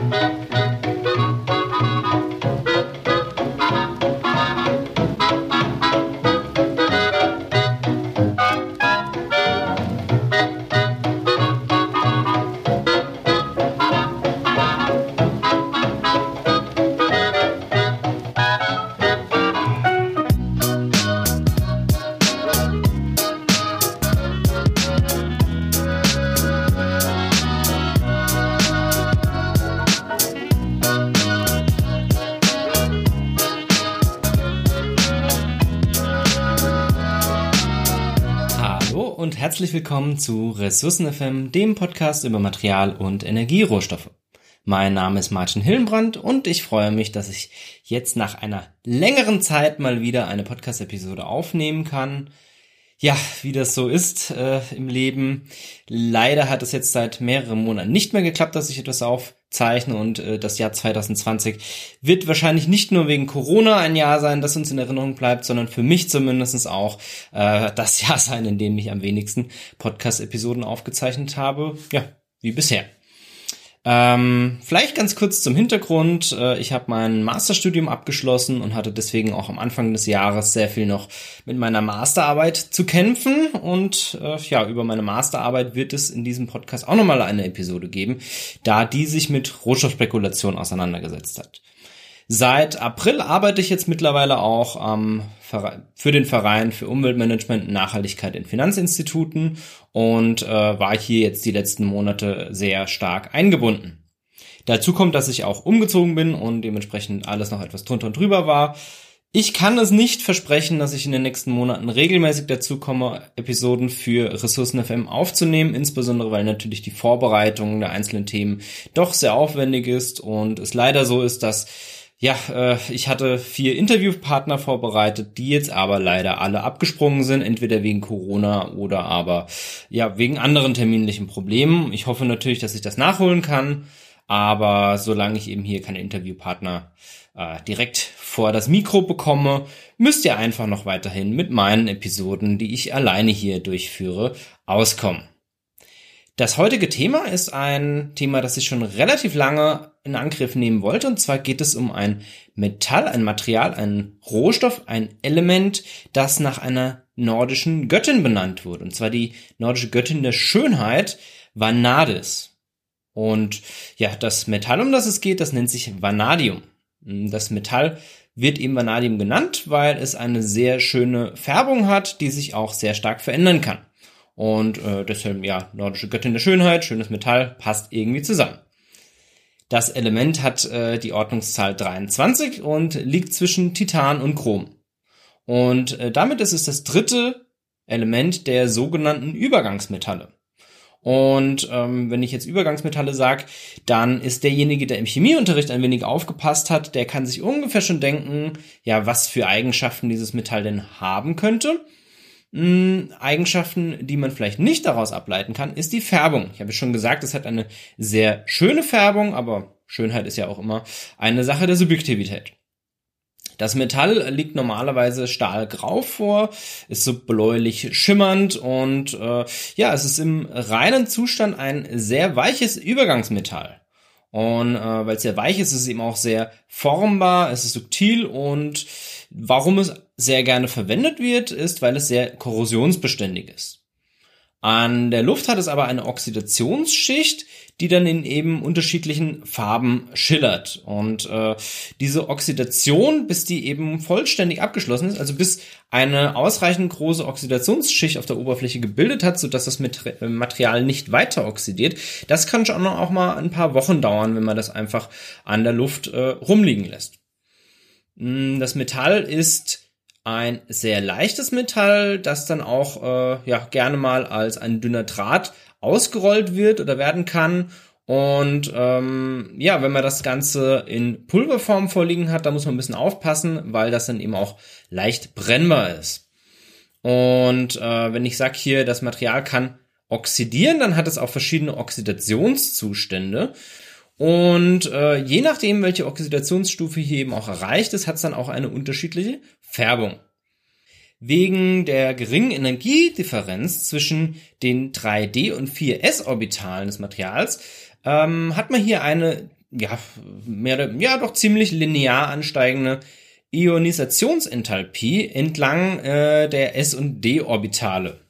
und herzlich willkommen zu Ressourcen FM, dem Podcast über Material- und Energierohstoffe. Mein Name ist Martin Hillenbrand und ich freue mich, dass ich jetzt nach einer längeren Zeit mal wieder eine Podcast-Episode aufnehmen kann. Ja, wie das so ist äh, im Leben. Leider hat es jetzt seit mehreren Monaten nicht mehr geklappt, dass ich etwas aufzeichne und äh, das Jahr 2020 wird wahrscheinlich nicht nur wegen Corona ein Jahr sein, das uns in Erinnerung bleibt, sondern für mich zumindestens auch äh, das Jahr sein, in dem ich am wenigsten Podcast-Episoden aufgezeichnet habe. Ja, wie bisher. Ähm, vielleicht ganz kurz zum Hintergrund. Äh, ich habe mein Masterstudium abgeschlossen und hatte deswegen auch am Anfang des Jahres sehr viel noch mit meiner Masterarbeit zu kämpfen. Und äh, ja, über meine Masterarbeit wird es in diesem Podcast auch nochmal eine Episode geben, da die sich mit Rohstoffspekulation auseinandergesetzt hat. Seit April arbeite ich jetzt mittlerweile auch ähm, für den Verein für Umweltmanagement und Nachhaltigkeit in Finanzinstituten und äh, war hier jetzt die letzten Monate sehr stark eingebunden. Dazu kommt, dass ich auch umgezogen bin und dementsprechend alles noch etwas drunter und drüber war. Ich kann es nicht versprechen, dass ich in den nächsten Monaten regelmäßig dazu komme, Episoden für Ressourcen FM aufzunehmen, insbesondere weil natürlich die Vorbereitung der einzelnen Themen doch sehr aufwendig ist und es leider so ist, dass ja, äh, ich hatte vier Interviewpartner vorbereitet, die jetzt aber leider alle abgesprungen sind, entweder wegen Corona oder aber ja wegen anderen terminlichen Problemen. Ich hoffe natürlich, dass ich das nachholen kann, aber solange ich eben hier keine Interviewpartner äh, direkt vor das Mikro bekomme, müsst ihr einfach noch weiterhin mit meinen Episoden, die ich alleine hier durchführe, auskommen. Das heutige Thema ist ein Thema, das ich schon relativ lange in Angriff nehmen wollte. Und zwar geht es um ein Metall, ein Material, ein Rohstoff, ein Element, das nach einer nordischen Göttin benannt wurde. Und zwar die nordische Göttin der Schönheit, Vanadis. Und ja, das Metall, um das es geht, das nennt sich Vanadium. Das Metall wird eben Vanadium genannt, weil es eine sehr schöne Färbung hat, die sich auch sehr stark verändern kann. Und äh, deshalb, ja, nordische Göttin der Schönheit, schönes Metall, passt irgendwie zusammen. Das Element hat äh, die Ordnungszahl 23 und liegt zwischen Titan und Chrom. Und äh, damit ist es das dritte Element der sogenannten Übergangsmetalle. Und ähm, wenn ich jetzt Übergangsmetalle sage, dann ist derjenige, der im Chemieunterricht ein wenig aufgepasst hat, der kann sich ungefähr schon denken, ja, was für Eigenschaften dieses Metall denn haben könnte. Hm, Eigenschaften, die man vielleicht nicht daraus ableiten kann, ist die Färbung. Ich habe schon gesagt, es hat eine sehr schöne Färbung, aber Schönheit ist ja auch immer eine Sache der Subjektivität. Das Metall liegt normalerweise stahlgrau vor, ist so bläulich schimmernd und äh, ja, es ist im reinen Zustand ein sehr weiches Übergangsmetall. Und äh, weil es sehr weich ist, ist es eben auch sehr formbar, es ist subtil und warum es sehr gerne verwendet wird, ist, weil es sehr korrosionsbeständig ist. An der Luft hat es aber eine Oxidationsschicht, die dann in eben unterschiedlichen Farben schillert. Und äh, diese Oxidation, bis die eben vollständig abgeschlossen ist, also bis eine ausreichend große Oxidationsschicht auf der Oberfläche gebildet hat, sodass das Material nicht weiter oxidiert, das kann schon auch mal ein paar Wochen dauern, wenn man das einfach an der Luft äh, rumliegen lässt. Hm, das Metall ist ein sehr leichtes Metall, das dann auch äh, ja gerne mal als ein dünner Draht ausgerollt wird oder werden kann. Und ähm, ja, wenn man das Ganze in Pulverform vorliegen hat, da muss man ein bisschen aufpassen, weil das dann eben auch leicht brennbar ist. Und äh, wenn ich sage hier, das Material kann oxidieren, dann hat es auch verschiedene Oxidationszustände. Und äh, je nachdem, welche Oxidationsstufe hier eben auch erreicht ist, hat es dann auch eine unterschiedliche Färbung. Wegen der geringen Energiedifferenz zwischen den 3D- und 4s-Orbitalen des Materials ähm, hat man hier eine ja, mehr, ja, doch ziemlich linear ansteigende Ionisationsenthalpie entlang äh, der S- und D-Orbitale.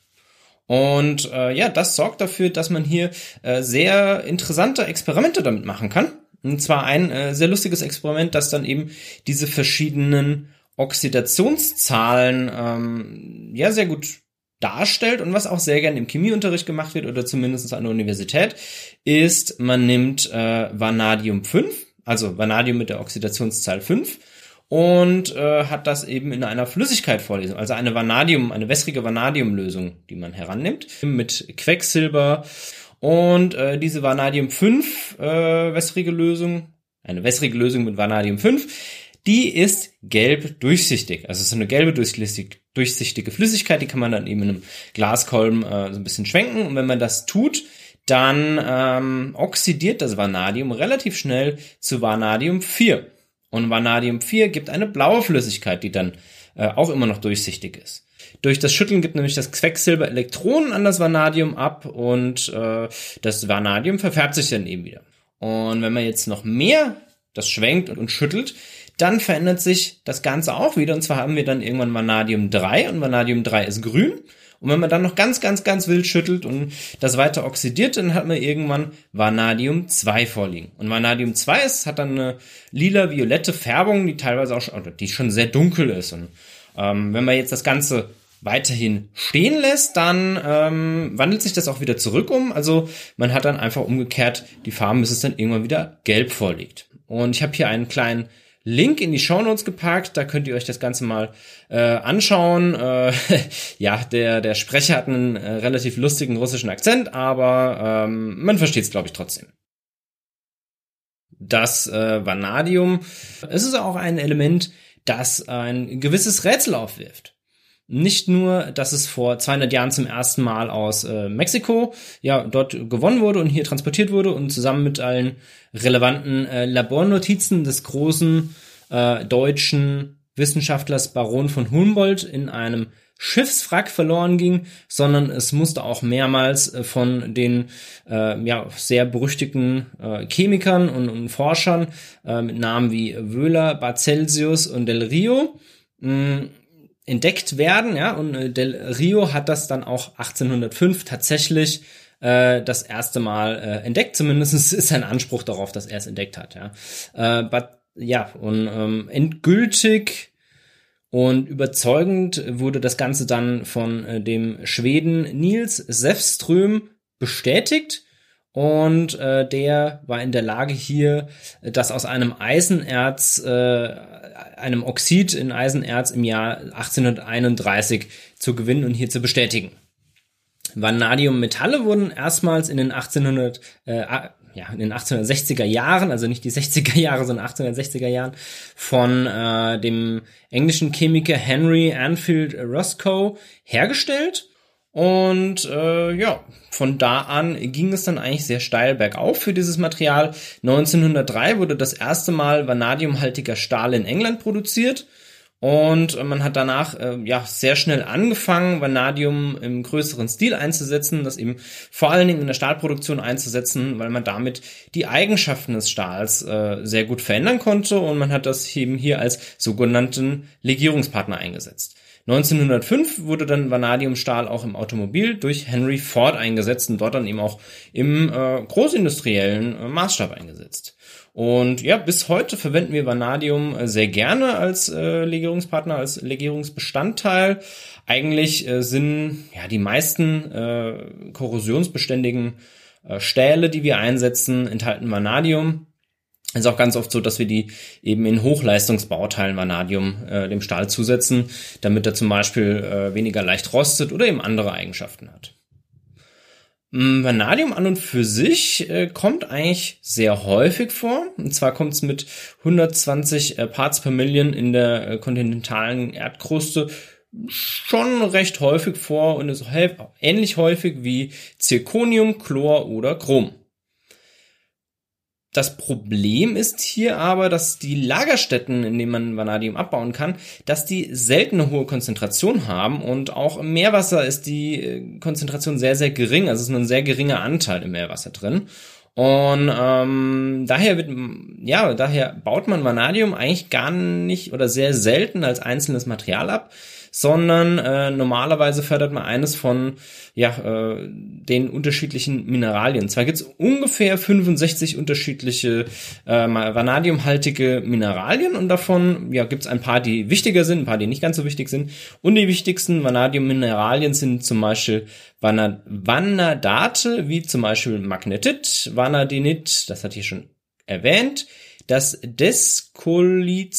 Und äh, ja, das sorgt dafür, dass man hier äh, sehr interessante Experimente damit machen kann. Und zwar ein äh, sehr lustiges Experiment, das dann eben diese verschiedenen Oxidationszahlen ähm, ja sehr gut darstellt und was auch sehr gern im Chemieunterricht gemacht wird oder zumindest an der Universität, ist, man nimmt äh, Vanadium 5, also Vanadium mit der Oxidationszahl 5 und äh, hat das eben in einer Flüssigkeit vorlesen, also eine Vanadium, eine wässrige Vanadiumlösung, die man herannimmt, mit Quecksilber und äh, diese Vanadium 5 äh, wässrige Lösung, eine wässrige Lösung mit Vanadium 5, die ist gelb durchsichtig. Also es ist eine gelbe durchsichtig, durchsichtige Flüssigkeit, die kann man dann eben in einem Glaskolben äh, so ein bisschen schwenken. Und wenn man das tut, dann ähm, oxidiert das Vanadium relativ schnell zu Vanadium 4. Und Vanadium 4 gibt eine blaue Flüssigkeit, die dann äh, auch immer noch durchsichtig ist. Durch das Schütteln gibt nämlich das Quecksilber Elektronen an das Vanadium ab und äh, das Vanadium verfärbt sich dann eben wieder. Und wenn man jetzt noch mehr das schwenkt und, schüttelt, dann verändert sich das Ganze auch wieder. Und zwar haben wir dann irgendwann Vanadium 3 und Vanadium 3 ist grün. Und wenn man dann noch ganz, ganz, ganz wild schüttelt und das weiter oxidiert, dann hat man irgendwann Vanadium 2 vorliegen. Und Vanadium 2 ist, hat dann eine lila-violette Färbung, die teilweise auch schon, die schon sehr dunkel ist. Und ähm, wenn man jetzt das Ganze weiterhin stehen lässt, dann ähm, wandelt sich das auch wieder zurück um. Also man hat dann einfach umgekehrt die Farben, bis es dann irgendwann wieder gelb vorliegt. Und ich habe hier einen kleinen Link in die Show Notes gepackt, da könnt ihr euch das Ganze mal äh, anschauen. Äh, ja, der, der Sprecher hat einen äh, relativ lustigen russischen Akzent, aber ähm, man versteht es, glaube ich, trotzdem. Das äh, Vanadium, es ist auch ein Element, das ein gewisses Rätsel aufwirft nicht nur, dass es vor 200 Jahren zum ersten Mal aus äh, Mexiko ja dort gewonnen wurde und hier transportiert wurde und zusammen mit allen relevanten äh, Labornotizen des großen äh, deutschen Wissenschaftlers Baron von Humboldt in einem Schiffswrack verloren ging, sondern es musste auch mehrmals äh, von den äh, ja, sehr berüchtigten äh, Chemikern und, und Forschern äh, mit Namen wie Wöhler, Barcelsius und Del Rio mh, entdeckt werden, ja, und äh, Del Rio hat das dann auch 1805 tatsächlich äh, das erste Mal äh, entdeckt. Zumindest ist sein Anspruch darauf, dass er es entdeckt hat, ja. Äh, but, ja, und ähm, endgültig und überzeugend wurde das Ganze dann von äh, dem Schweden Nils Sefström bestätigt. Und äh, der war in der Lage hier, das aus einem Eisenerz äh, einem Oxid in Eisenerz im Jahr 1831 zu gewinnen und hier zu bestätigen. Vanadiummetalle wurden erstmals in den 1800 äh, ja, in den 1860er Jahren, also nicht die 60er Jahre, sondern 1860er Jahren, von äh, dem englischen Chemiker Henry Anfield Roscoe hergestellt und äh, ja, von da an ging es dann eigentlich sehr steil bergauf für dieses Material. 1903 wurde das erste Mal vanadiumhaltiger Stahl in England produziert. Und man hat danach äh, ja sehr schnell angefangen, Vanadium im größeren Stil einzusetzen, das eben vor allen Dingen in der Stahlproduktion einzusetzen, weil man damit die Eigenschaften des Stahls äh, sehr gut verändern konnte und man hat das eben hier als sogenannten Legierungspartner eingesetzt. 1905 wurde dann Vanadiumstahl auch im Automobil durch Henry Ford eingesetzt und dort dann eben auch im äh, großindustriellen äh, Maßstab eingesetzt. Und ja, bis heute verwenden wir Vanadium äh, sehr gerne als äh, Legierungspartner, als Legierungsbestandteil. Eigentlich äh, sind ja die meisten äh, korrosionsbeständigen äh, Stähle, die wir einsetzen, enthalten Vanadium. Es ist auch ganz oft so, dass wir die eben in Hochleistungsbauteilen Vanadium äh, dem Stahl zusetzen, damit er zum Beispiel äh, weniger leicht rostet oder eben andere Eigenschaften hat. Mm, Vanadium an und für sich äh, kommt eigentlich sehr häufig vor. Und zwar kommt es mit 120 äh, Parts per Million in der äh, kontinentalen Erdkruste schon recht häufig vor und ist ähnlich häufig wie Zirconium, Chlor oder Chrom. Das Problem ist hier aber, dass die Lagerstätten, in denen man Vanadium abbauen kann, dass die selten eine hohe Konzentration haben und auch im Meerwasser ist die äh, Konzentration sehr, sehr gering. Also es ist nur ein sehr geringer Anteil im Meerwasser drin. Und ähm, daher wird, ja, daher baut man Vanadium eigentlich gar nicht oder sehr selten als einzelnes Material ab, sondern äh, normalerweise fördert man eines von ja, äh, den unterschiedlichen Mineralien. Zwar gibt es ungefähr 65 unterschiedliche äh, vanadiumhaltige Mineralien und davon ja, gibt es ein paar, die wichtiger sind, ein paar, die nicht ganz so wichtig sind. Und die wichtigsten Vanadium-Mineralien sind zum Beispiel Vanadate, wie zum Beispiel Magnetit, Vanadinit, das hatte ich schon erwähnt, das Deskolizid,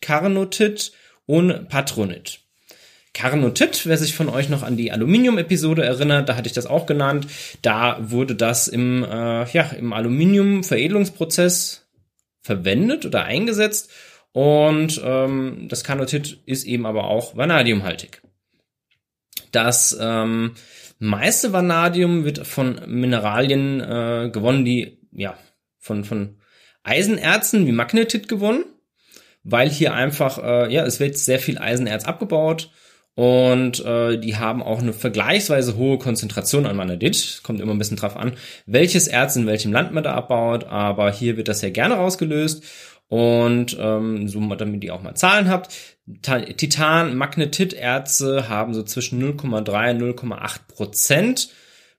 Carnotit und Patronit. Carnotit, wer sich von euch noch an die Aluminium-Episode erinnert, da hatte ich das auch genannt. Da wurde das im, äh, ja, im Aluminium-Veredelungsprozess verwendet oder eingesetzt. Und ähm, das Carnotit ist eben aber auch vanadiumhaltig. Das ähm, meiste Vanadium wird von Mineralien äh, gewonnen, die ja von von Eisenerzen wie Magnetit gewonnen, weil hier einfach äh, ja es wird sehr viel Eisenerz abgebaut und äh, die haben auch eine vergleichsweise hohe Konzentration an Vanadit. Kommt immer ein bisschen drauf an, welches Erz in welchem Land man da abbaut. Aber hier wird das sehr gerne rausgelöst. Und ähm, so, damit ihr auch mal Zahlen habt, Titan, Magnetit-Erze haben so zwischen 0,3 und 0,8 Prozent.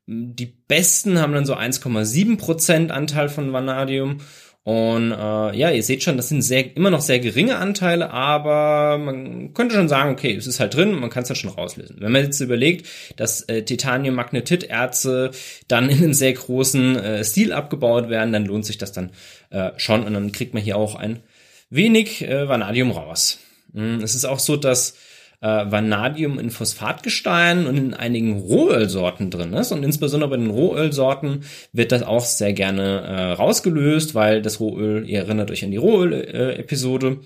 Die besten haben dann so 1,7 Prozent Anteil von Vanadium und äh, ja, ihr seht schon, das sind sehr, immer noch sehr geringe Anteile, aber man könnte schon sagen, okay, es ist halt drin, man kann es dann schon rauslösen. Wenn man jetzt überlegt, dass äh, Titanium-Magnetit-Erze dann in einem sehr großen äh, Stil abgebaut werden, dann lohnt sich das dann äh, schon und dann kriegt man hier auch ein wenig äh, Vanadium raus. Mm, es ist auch so, dass äh, Vanadium in Phosphatgestein und in einigen Rohölsorten drin ist. Und insbesondere bei den Rohölsorten wird das auch sehr gerne äh, rausgelöst, weil das Rohöl, ihr erinnert euch an die Rohöl-Episode,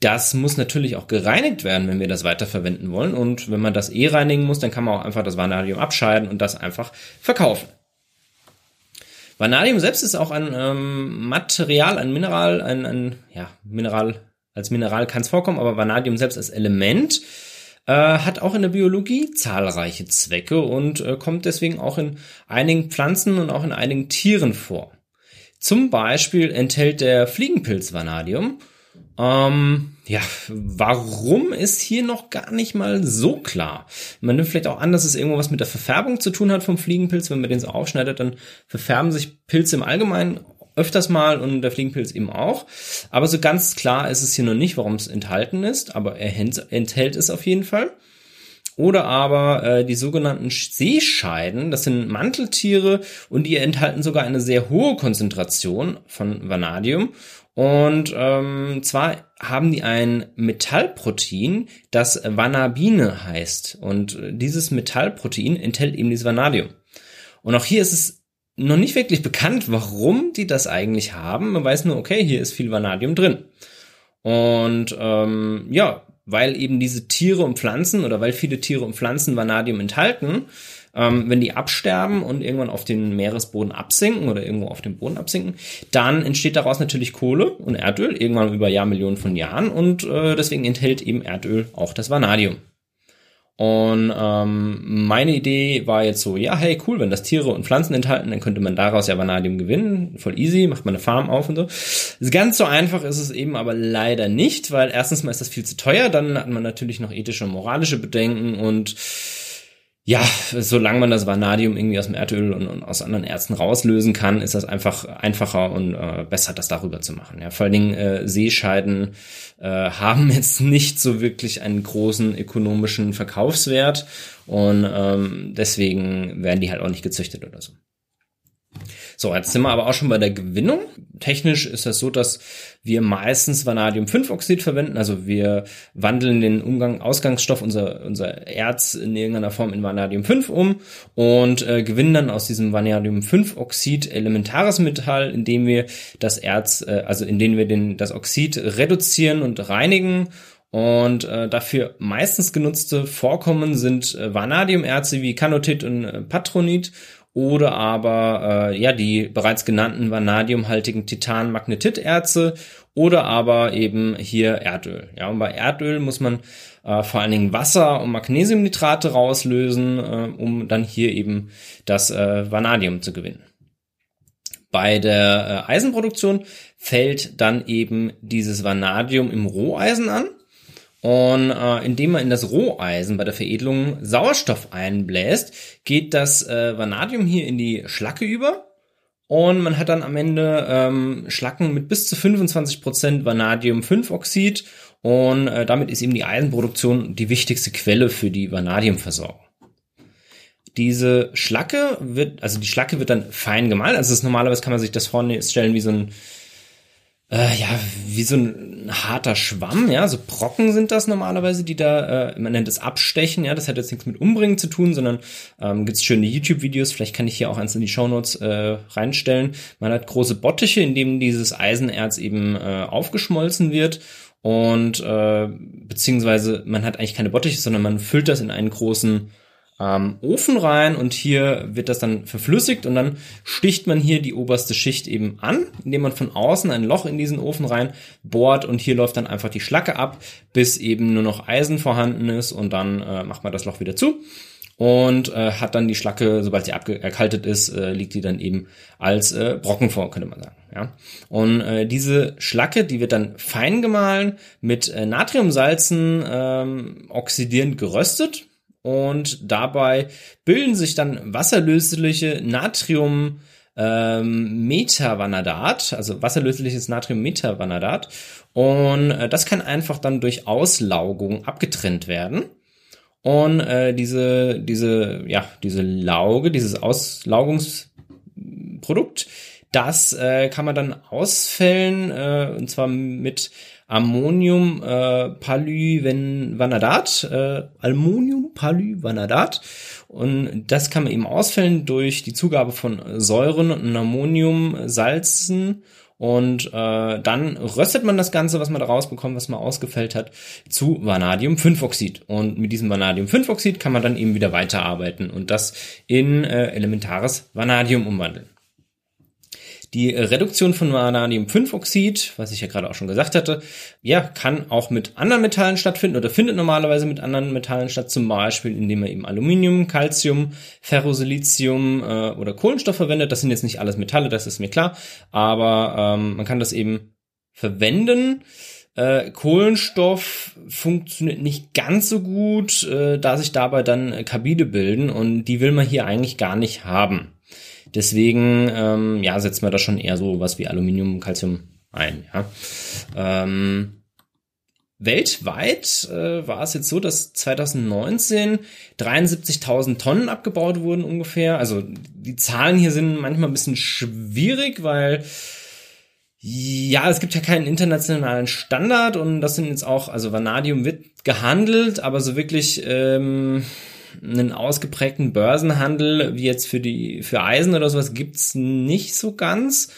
das muss natürlich auch gereinigt werden, wenn wir das weiterverwenden wollen. Und wenn man das eh reinigen muss, dann kann man auch einfach das Vanadium abscheiden und das einfach verkaufen. Vanadium selbst ist auch ein ähm, Material, ein Mineral, ein, ein ja, Mineral als Mineral kann es vorkommen, aber Vanadium selbst als Element äh, hat auch in der Biologie zahlreiche Zwecke und äh, kommt deswegen auch in einigen Pflanzen und auch in einigen Tieren vor. Zum Beispiel enthält der Fliegenpilz Vanadium. Ähm, ja, warum ist hier noch gar nicht mal so klar? Man nimmt vielleicht auch an, dass es irgendwo was mit der Verfärbung zu tun hat vom Fliegenpilz. Wenn man den so aufschneidet, dann verfärben sich Pilze im Allgemeinen öfters mal und der Fliegenpilz eben auch. Aber so ganz klar ist es hier noch nicht, warum es enthalten ist, aber er enthält es auf jeden Fall. Oder aber äh, die sogenannten Seescheiden, das sind Manteltiere und die enthalten sogar eine sehr hohe Konzentration von Vanadium. Und ähm, zwar haben die ein Metallprotein, das Vanabine heißt. Und äh, dieses Metallprotein enthält eben dieses Vanadium. Und auch hier ist es noch nicht wirklich bekannt, warum die das eigentlich haben. Man weiß nur, okay, hier ist viel Vanadium drin. Und ähm, ja, weil eben diese Tiere und Pflanzen oder weil viele Tiere und Pflanzen Vanadium enthalten, ähm, wenn die absterben und irgendwann auf den Meeresboden absinken oder irgendwo auf dem Boden absinken, dann entsteht daraus natürlich Kohle und Erdöl, irgendwann über Jahrmillionen von Jahren und äh, deswegen enthält eben Erdöl auch das Vanadium. Und ähm, meine Idee war jetzt so, ja, hey, cool, wenn das Tiere und Pflanzen enthalten, dann könnte man daraus ja Vanadium gewinnen. Voll easy, macht man eine Farm auf und so. Ganz so einfach ist es eben aber leider nicht, weil erstens mal ist das viel zu teuer, dann hat man natürlich noch ethische und moralische Bedenken und ja, solange man das Vanadium irgendwie aus dem Erdöl und, und, aus anderen Erzen rauslösen kann, ist das einfach einfacher und äh, besser, das darüber zu machen. Ja, vor allen Dingen äh, Seescheiden äh, haben jetzt nicht so wirklich einen großen ökonomischen Verkaufswert und ähm, deswegen werden die halt auch nicht gezüchtet oder so. So, jetzt sind wir aber auch schon bei der Gewinnung. Technisch ist das so, dass wir meistens Vanadium-5-Oxid verwenden. Also wir wandeln den Umgang, Ausgangsstoff, unser, unser Erz in irgendeiner Form in Vanadium-5 um und äh, gewinnen dann aus diesem Vanadium-5-Oxid elementares Metall, indem wir das Erz, äh, also indem wir den, das Oxid reduzieren und reinigen und äh, dafür meistens genutzte Vorkommen sind äh, Vanadiumerze wie Canotit und äh, Patronit oder aber äh, ja die bereits genannten vanadiumhaltigen Titan-Magnetiterze oder aber eben hier Erdöl. Ja, und bei Erdöl muss man äh, vor allen Dingen Wasser und Magnesiumnitrate rauslösen, äh, um dann hier eben das äh, Vanadium zu gewinnen. Bei der äh, Eisenproduktion fällt dann eben dieses Vanadium im Roheisen an. Und äh, indem man in das Roheisen bei der Veredelung Sauerstoff einbläst, geht das äh, Vanadium hier in die Schlacke über. Und man hat dann am Ende ähm, Schlacken mit bis zu 25% Vanadium-5-Oxid. Und äh, damit ist eben die Eisenproduktion die wichtigste Quelle für die Vanadiumversorgung. Diese Schlacke wird, also die Schlacke wird dann fein gemahlen. Also ist, normalerweise kann man sich das vorstellen wie so ein, äh, ja, wie so ein harter Schwamm, ja, so Brocken sind das normalerweise, die da, äh, man nennt es Abstechen, ja, das hat jetzt nichts mit Umbringen zu tun, sondern ähm, gibt schöne YouTube-Videos, vielleicht kann ich hier auch eins in die Shownotes äh, reinstellen. Man hat große Bottiche, in denen dieses Eisenerz eben äh, aufgeschmolzen wird und äh, beziehungsweise man hat eigentlich keine Bottiche, sondern man füllt das in einen großen ähm, Ofen rein und hier wird das dann verflüssigt und dann sticht man hier die oberste Schicht eben an, indem man von außen ein Loch in diesen Ofen rein bohrt und hier läuft dann einfach die Schlacke ab, bis eben nur noch Eisen vorhanden ist und dann äh, macht man das Loch wieder zu und äh, hat dann die Schlacke, sobald sie erkaltet ist, äh, liegt die dann eben als äh, Brocken vor, könnte man sagen. Ja? Und äh, diese Schlacke, die wird dann fein gemahlen, mit äh, Natriumsalzen ähm, oxidierend geröstet und dabei bilden sich dann wasserlösliche Natrium ähm, Metavanadat, also wasserlösliches Natrium-Metavanadat. Und äh, das kann einfach dann durch Auslaugung abgetrennt werden. Und äh, diese, diese, ja, diese Lauge, dieses Auslaugungsprodukt, das äh, kann man dann ausfällen, äh, und zwar mit Ammonium äh, Polyvanadat, äh, Ammonium Polyvanadat. Und das kann man eben ausfällen durch die Zugabe von Säuren und Ammoniumsalzen. Und äh, dann röstet man das Ganze, was man da rausbekommt, was man ausgefällt hat, zu Vanadium-5-Oxid. Und mit diesem Vanadium-5-Oxid kann man dann eben wieder weiterarbeiten und das in äh, elementares Vanadium umwandeln. Die Reduktion von Vanadium-5-Oxid, was ich ja gerade auch schon gesagt hatte, ja, kann auch mit anderen Metallen stattfinden oder findet normalerweise mit anderen Metallen statt, zum Beispiel indem man eben Aluminium, Calcium, Ferrosilizium äh, oder Kohlenstoff verwendet. Das sind jetzt nicht alles Metalle, das ist mir klar, aber ähm, man kann das eben verwenden. Äh, Kohlenstoff funktioniert nicht ganz so gut, äh, da sich dabei dann Kabine bilden und die will man hier eigentlich gar nicht haben. Deswegen, ähm, ja, setzt man da schon eher so was wie Aluminium, Calcium ein, ja. Ähm, weltweit äh, war es jetzt so, dass 2019 73.000 Tonnen abgebaut wurden ungefähr. Also die Zahlen hier sind manchmal ein bisschen schwierig, weil ja, es gibt ja keinen internationalen Standard und das sind jetzt auch, also Vanadium wird gehandelt, aber so wirklich ähm, einen ausgeprägten Börsenhandel wie jetzt für die für Eisen oder sowas gibt's nicht so ganz.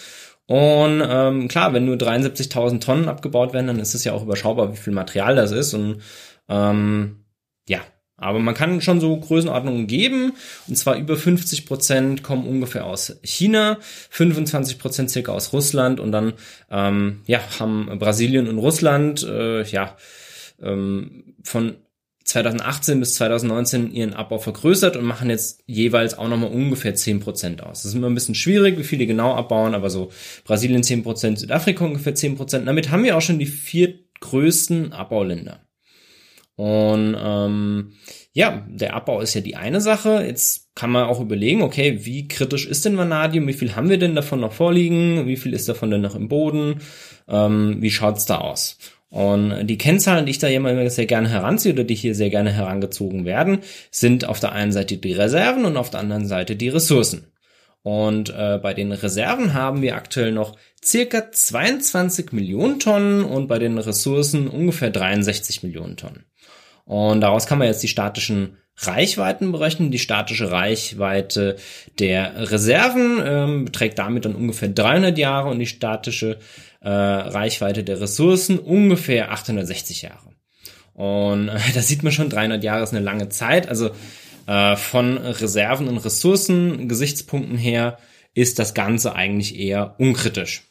Und ähm, klar, wenn nur 73.000 Tonnen abgebaut werden, dann ist es ja auch überschaubar, wie viel Material das ist. Und ähm, ja, aber man kann schon so Größenordnungen geben. Und zwar über 50 Prozent kommen ungefähr aus China, 25 Prozent circa aus Russland und dann ähm, ja haben Brasilien und Russland äh, ja ähm, von 2018 bis 2019 ihren Abbau vergrößert und machen jetzt jeweils auch nochmal ungefähr 10% aus. Das ist immer ein bisschen schwierig, wie viele genau abbauen, aber so Brasilien 10%, Südafrika ungefähr 10%. Damit haben wir auch schon die vier größten Abbauländer. Und ähm, ja, der Abbau ist ja die eine Sache. Jetzt kann man auch überlegen, okay, wie kritisch ist denn Vanadium? Wie viel haben wir denn davon noch vorliegen? Wie viel ist davon denn noch im Boden? Ähm, wie schaut's da aus? Und die Kennzahlen, die ich da immer sehr gerne heranziehe oder die hier sehr gerne herangezogen werden, sind auf der einen Seite die Reserven und auf der anderen Seite die Ressourcen. Und äh, bei den Reserven haben wir aktuell noch circa 22 Millionen Tonnen und bei den Ressourcen ungefähr 63 Millionen Tonnen. Und daraus kann man jetzt die statischen Reichweiten berechnen. Die statische Reichweite der Reserven ähm, beträgt damit dann ungefähr 300 Jahre und die statische äh, Reichweite der Ressourcen ungefähr 860 Jahre. Und äh, da sieht man schon, 300 Jahre ist eine lange Zeit. Also äh, von Reserven und Ressourcen Gesichtspunkten her ist das Ganze eigentlich eher unkritisch.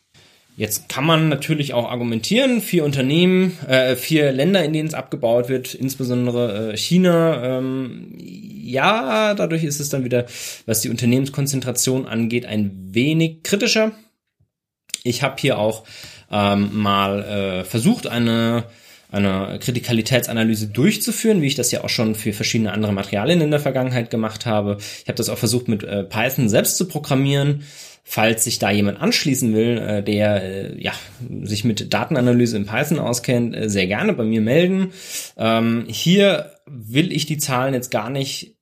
Jetzt kann man natürlich auch argumentieren, vier Unternehmen, äh, vier Länder, in denen es abgebaut wird, insbesondere äh, China, ähm, ja, dadurch ist es dann wieder, was die Unternehmenskonzentration angeht, ein wenig kritischer. Ich habe hier auch ähm, mal äh, versucht, eine eine Kritikalitätsanalyse durchzuführen, wie ich das ja auch schon für verschiedene andere Materialien in der Vergangenheit gemacht habe. Ich habe das auch versucht mit äh, Python selbst zu programmieren. Falls sich da jemand anschließen will, äh, der äh, ja sich mit Datenanalyse in Python auskennt, äh, sehr gerne bei mir melden. Ähm, hier will ich die Zahlen jetzt gar nicht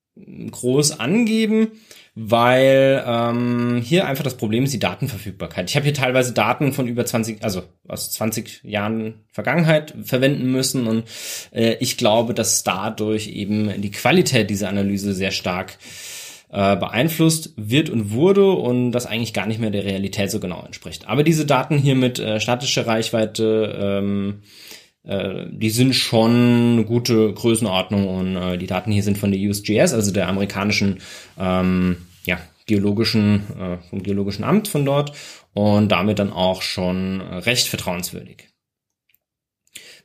groß angeben weil ähm, hier einfach das Problem ist die Datenverfügbarkeit. Ich habe hier teilweise Daten von über 20, also aus 20 Jahren Vergangenheit verwenden müssen und äh, ich glaube, dass dadurch eben die Qualität dieser Analyse sehr stark äh, beeinflusst wird und wurde und das eigentlich gar nicht mehr der Realität so genau entspricht. Aber diese Daten hier mit äh, statischer Reichweite ähm, äh, die sind schon eine gute Größenordnung und äh, die Daten hier sind von der USGS, also der amerikanischen ähm, ja, geologischen, äh, vom geologischen Amt von dort und damit dann auch schon recht vertrauenswürdig.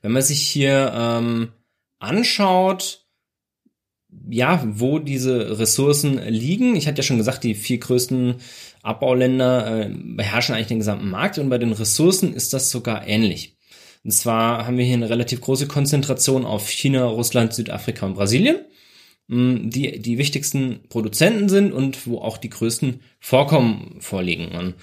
Wenn man sich hier ähm, anschaut, ja, wo diese Ressourcen liegen. Ich hatte ja schon gesagt, die vier größten Abbauländer äh, beherrschen eigentlich den gesamten Markt und bei den Ressourcen ist das sogar ähnlich. Und zwar haben wir hier eine relativ große Konzentration auf China, Russland, Südafrika und Brasilien, mm, die die wichtigsten Produzenten sind und wo auch die größten Vorkommen vorliegen. Und,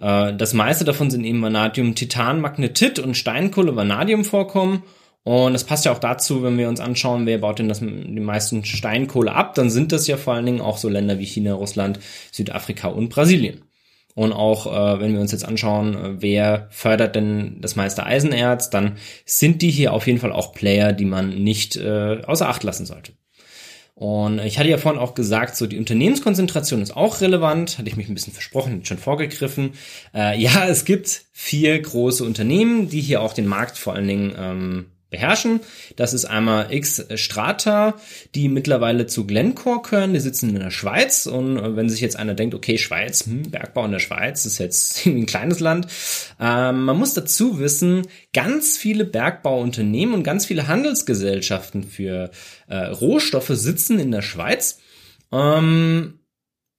äh, das meiste davon sind eben Vanadium, Titan, Magnetit und Steinkohle, Vanadium Vorkommen. Und das passt ja auch dazu, wenn wir uns anschauen, wer baut denn das, die meisten Steinkohle ab, dann sind das ja vor allen Dingen auch so Länder wie China, Russland, Südafrika und Brasilien. Und auch äh, wenn wir uns jetzt anschauen, äh, wer fördert denn das meiste Eisenerz, dann sind die hier auf jeden Fall auch Player, die man nicht äh, außer Acht lassen sollte. Und ich hatte ja vorhin auch gesagt, so die Unternehmenskonzentration ist auch relevant, hatte ich mich ein bisschen versprochen, schon vorgegriffen. Äh, ja, es gibt vier große Unternehmen, die hier auch den Markt vor allen Dingen ähm, beherrschen. Das ist einmal X Strata, die mittlerweile zu Glencore gehören. Die sitzen in der Schweiz. Und äh, wenn sich jetzt einer denkt, okay, Schweiz, hm, Bergbau in der Schweiz, ist jetzt ein kleines Land. Ähm, man muss dazu wissen, ganz viele Bergbauunternehmen und ganz viele Handelsgesellschaften für äh, Rohstoffe sitzen in der Schweiz. Ähm,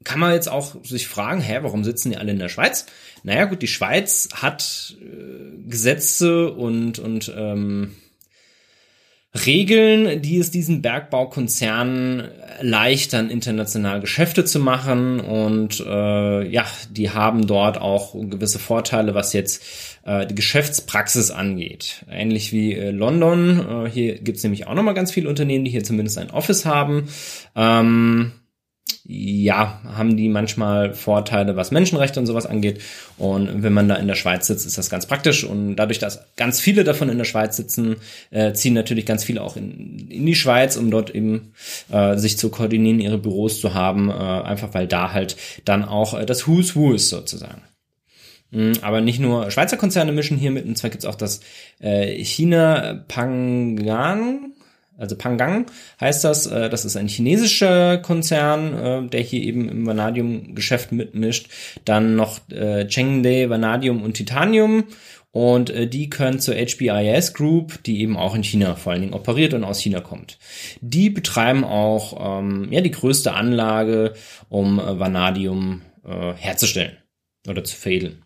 kann man jetzt auch sich fragen, hä, warum sitzen die alle in der Schweiz? Naja gut, die Schweiz hat äh, Gesetze und, und ähm, Regeln, die es diesen Bergbaukonzernen erleichtern, international Geschäfte zu machen. Und äh, ja, die haben dort auch gewisse Vorteile, was jetzt äh, die Geschäftspraxis angeht. Ähnlich wie äh, London. Äh, hier gibt's nämlich auch nochmal ganz viele Unternehmen, die hier zumindest ein Office haben. Ähm, ja, haben die manchmal Vorteile, was Menschenrechte und sowas angeht. Und wenn man da in der Schweiz sitzt, ist das ganz praktisch. Und dadurch, dass ganz viele davon in der Schweiz sitzen, äh, ziehen natürlich ganz viele auch in, in die Schweiz, um dort eben äh, sich zu koordinieren, ihre Büros zu haben, äh, einfach weil da halt dann auch äh, das Who's Who ist sozusagen. Mm, aber nicht nur Schweizer Konzerne mischen hier mit, und zwar gibt's auch das äh, China Pangan also Pangang heißt das, äh, das ist ein chinesischer Konzern, äh, der hier eben im Vanadium-Geschäft mitmischt. Dann noch äh, Chengde, Vanadium und Titanium. Und die können zur HBIS Group, die eben auch in China vor allen Dingen operiert und aus China kommt. Die betreiben auch ähm, ja die größte Anlage, um Vanadium äh, herzustellen oder zu fädeln.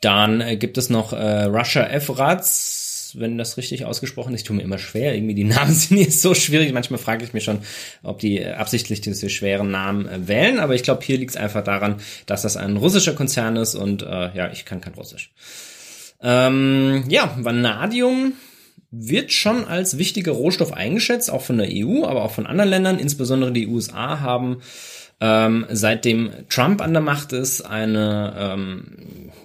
Dann gibt es noch äh, Russia F-Rats, wenn das richtig ausgesprochen ist. Tue mir immer schwer. Irgendwie die Namen sind hier so schwierig. Manchmal frage ich mich schon, ob die absichtlich diese schweren Namen äh, wählen. Aber ich glaube, hier liegt es einfach daran, dass das ein russischer Konzern ist und äh, ja, ich kann kein Russisch. Ähm, ja, Vanadium wird schon als wichtiger Rohstoff eingeschätzt, auch von der EU, aber auch von anderen Ländern. Insbesondere die USA haben ähm, seitdem Trump an der Macht ist, eine ähm,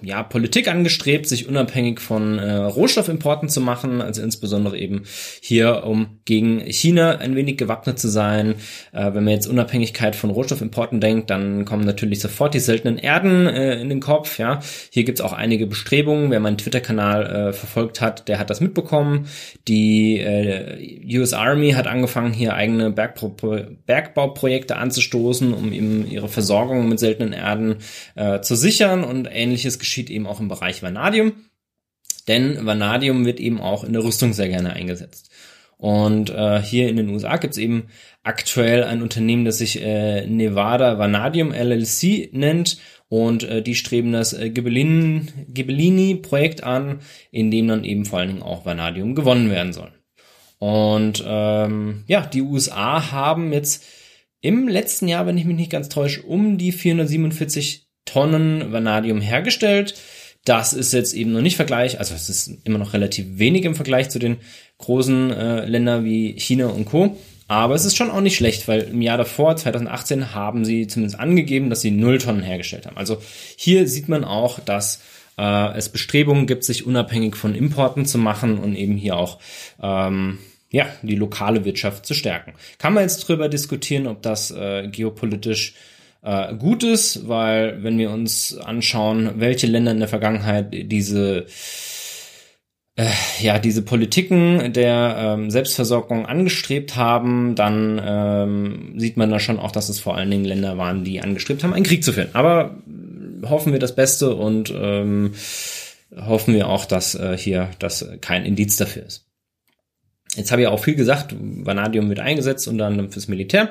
ja, Politik angestrebt, sich unabhängig von äh, Rohstoffimporten zu machen, also insbesondere eben hier, um gegen China ein wenig gewappnet zu sein. Äh, wenn man jetzt Unabhängigkeit von Rohstoffimporten denkt, dann kommen natürlich sofort die seltenen Erden äh, in den Kopf. Ja, Hier gibt's auch einige Bestrebungen. Wer meinen Twitter-Kanal äh, verfolgt hat, der hat das mitbekommen. Die äh, US Army hat angefangen, hier eigene Bergbau Bergbauprojekte anzustoßen, um eben ihre Versorgung mit seltenen Erden äh, zu sichern und ähnliches geschieht eben auch im Bereich Vanadium. Denn Vanadium wird eben auch in der Rüstung sehr gerne eingesetzt. Und äh, hier in den USA gibt es eben aktuell ein Unternehmen, das sich äh, Nevada Vanadium LLC nennt und äh, die streben das äh, Ghibellini-Projekt an, in dem dann eben vor allen Dingen auch Vanadium gewonnen werden soll. Und ähm, ja, die USA haben jetzt im letzten Jahr, wenn ich mich nicht ganz täusche, um die 447 Tonnen Vanadium hergestellt. Das ist jetzt eben noch nicht Vergleich, also es ist immer noch relativ wenig im Vergleich zu den großen äh, Ländern wie China und Co. Aber es ist schon auch nicht schlecht, weil im Jahr davor, 2018, haben sie zumindest angegeben, dass sie null Tonnen hergestellt haben. Also hier sieht man auch, dass äh, es Bestrebungen gibt, sich unabhängig von Importen zu machen und eben hier auch ähm, ja die lokale Wirtschaft zu stärken. Kann man jetzt drüber diskutieren, ob das äh, geopolitisch äh, gut ist, weil wenn wir uns anschauen, welche Länder in der Vergangenheit diese äh, ja diese Politiken der ähm, Selbstversorgung angestrebt haben, dann ähm, sieht man da schon auch, dass es vor allen Dingen Länder waren, die angestrebt haben, einen Krieg zu führen. Aber hoffen wir das Beste und ähm, hoffen wir auch, dass äh, hier das kein Indiz dafür ist. Jetzt habe ich auch viel gesagt, Vanadium wird eingesetzt unter anderem fürs Militär.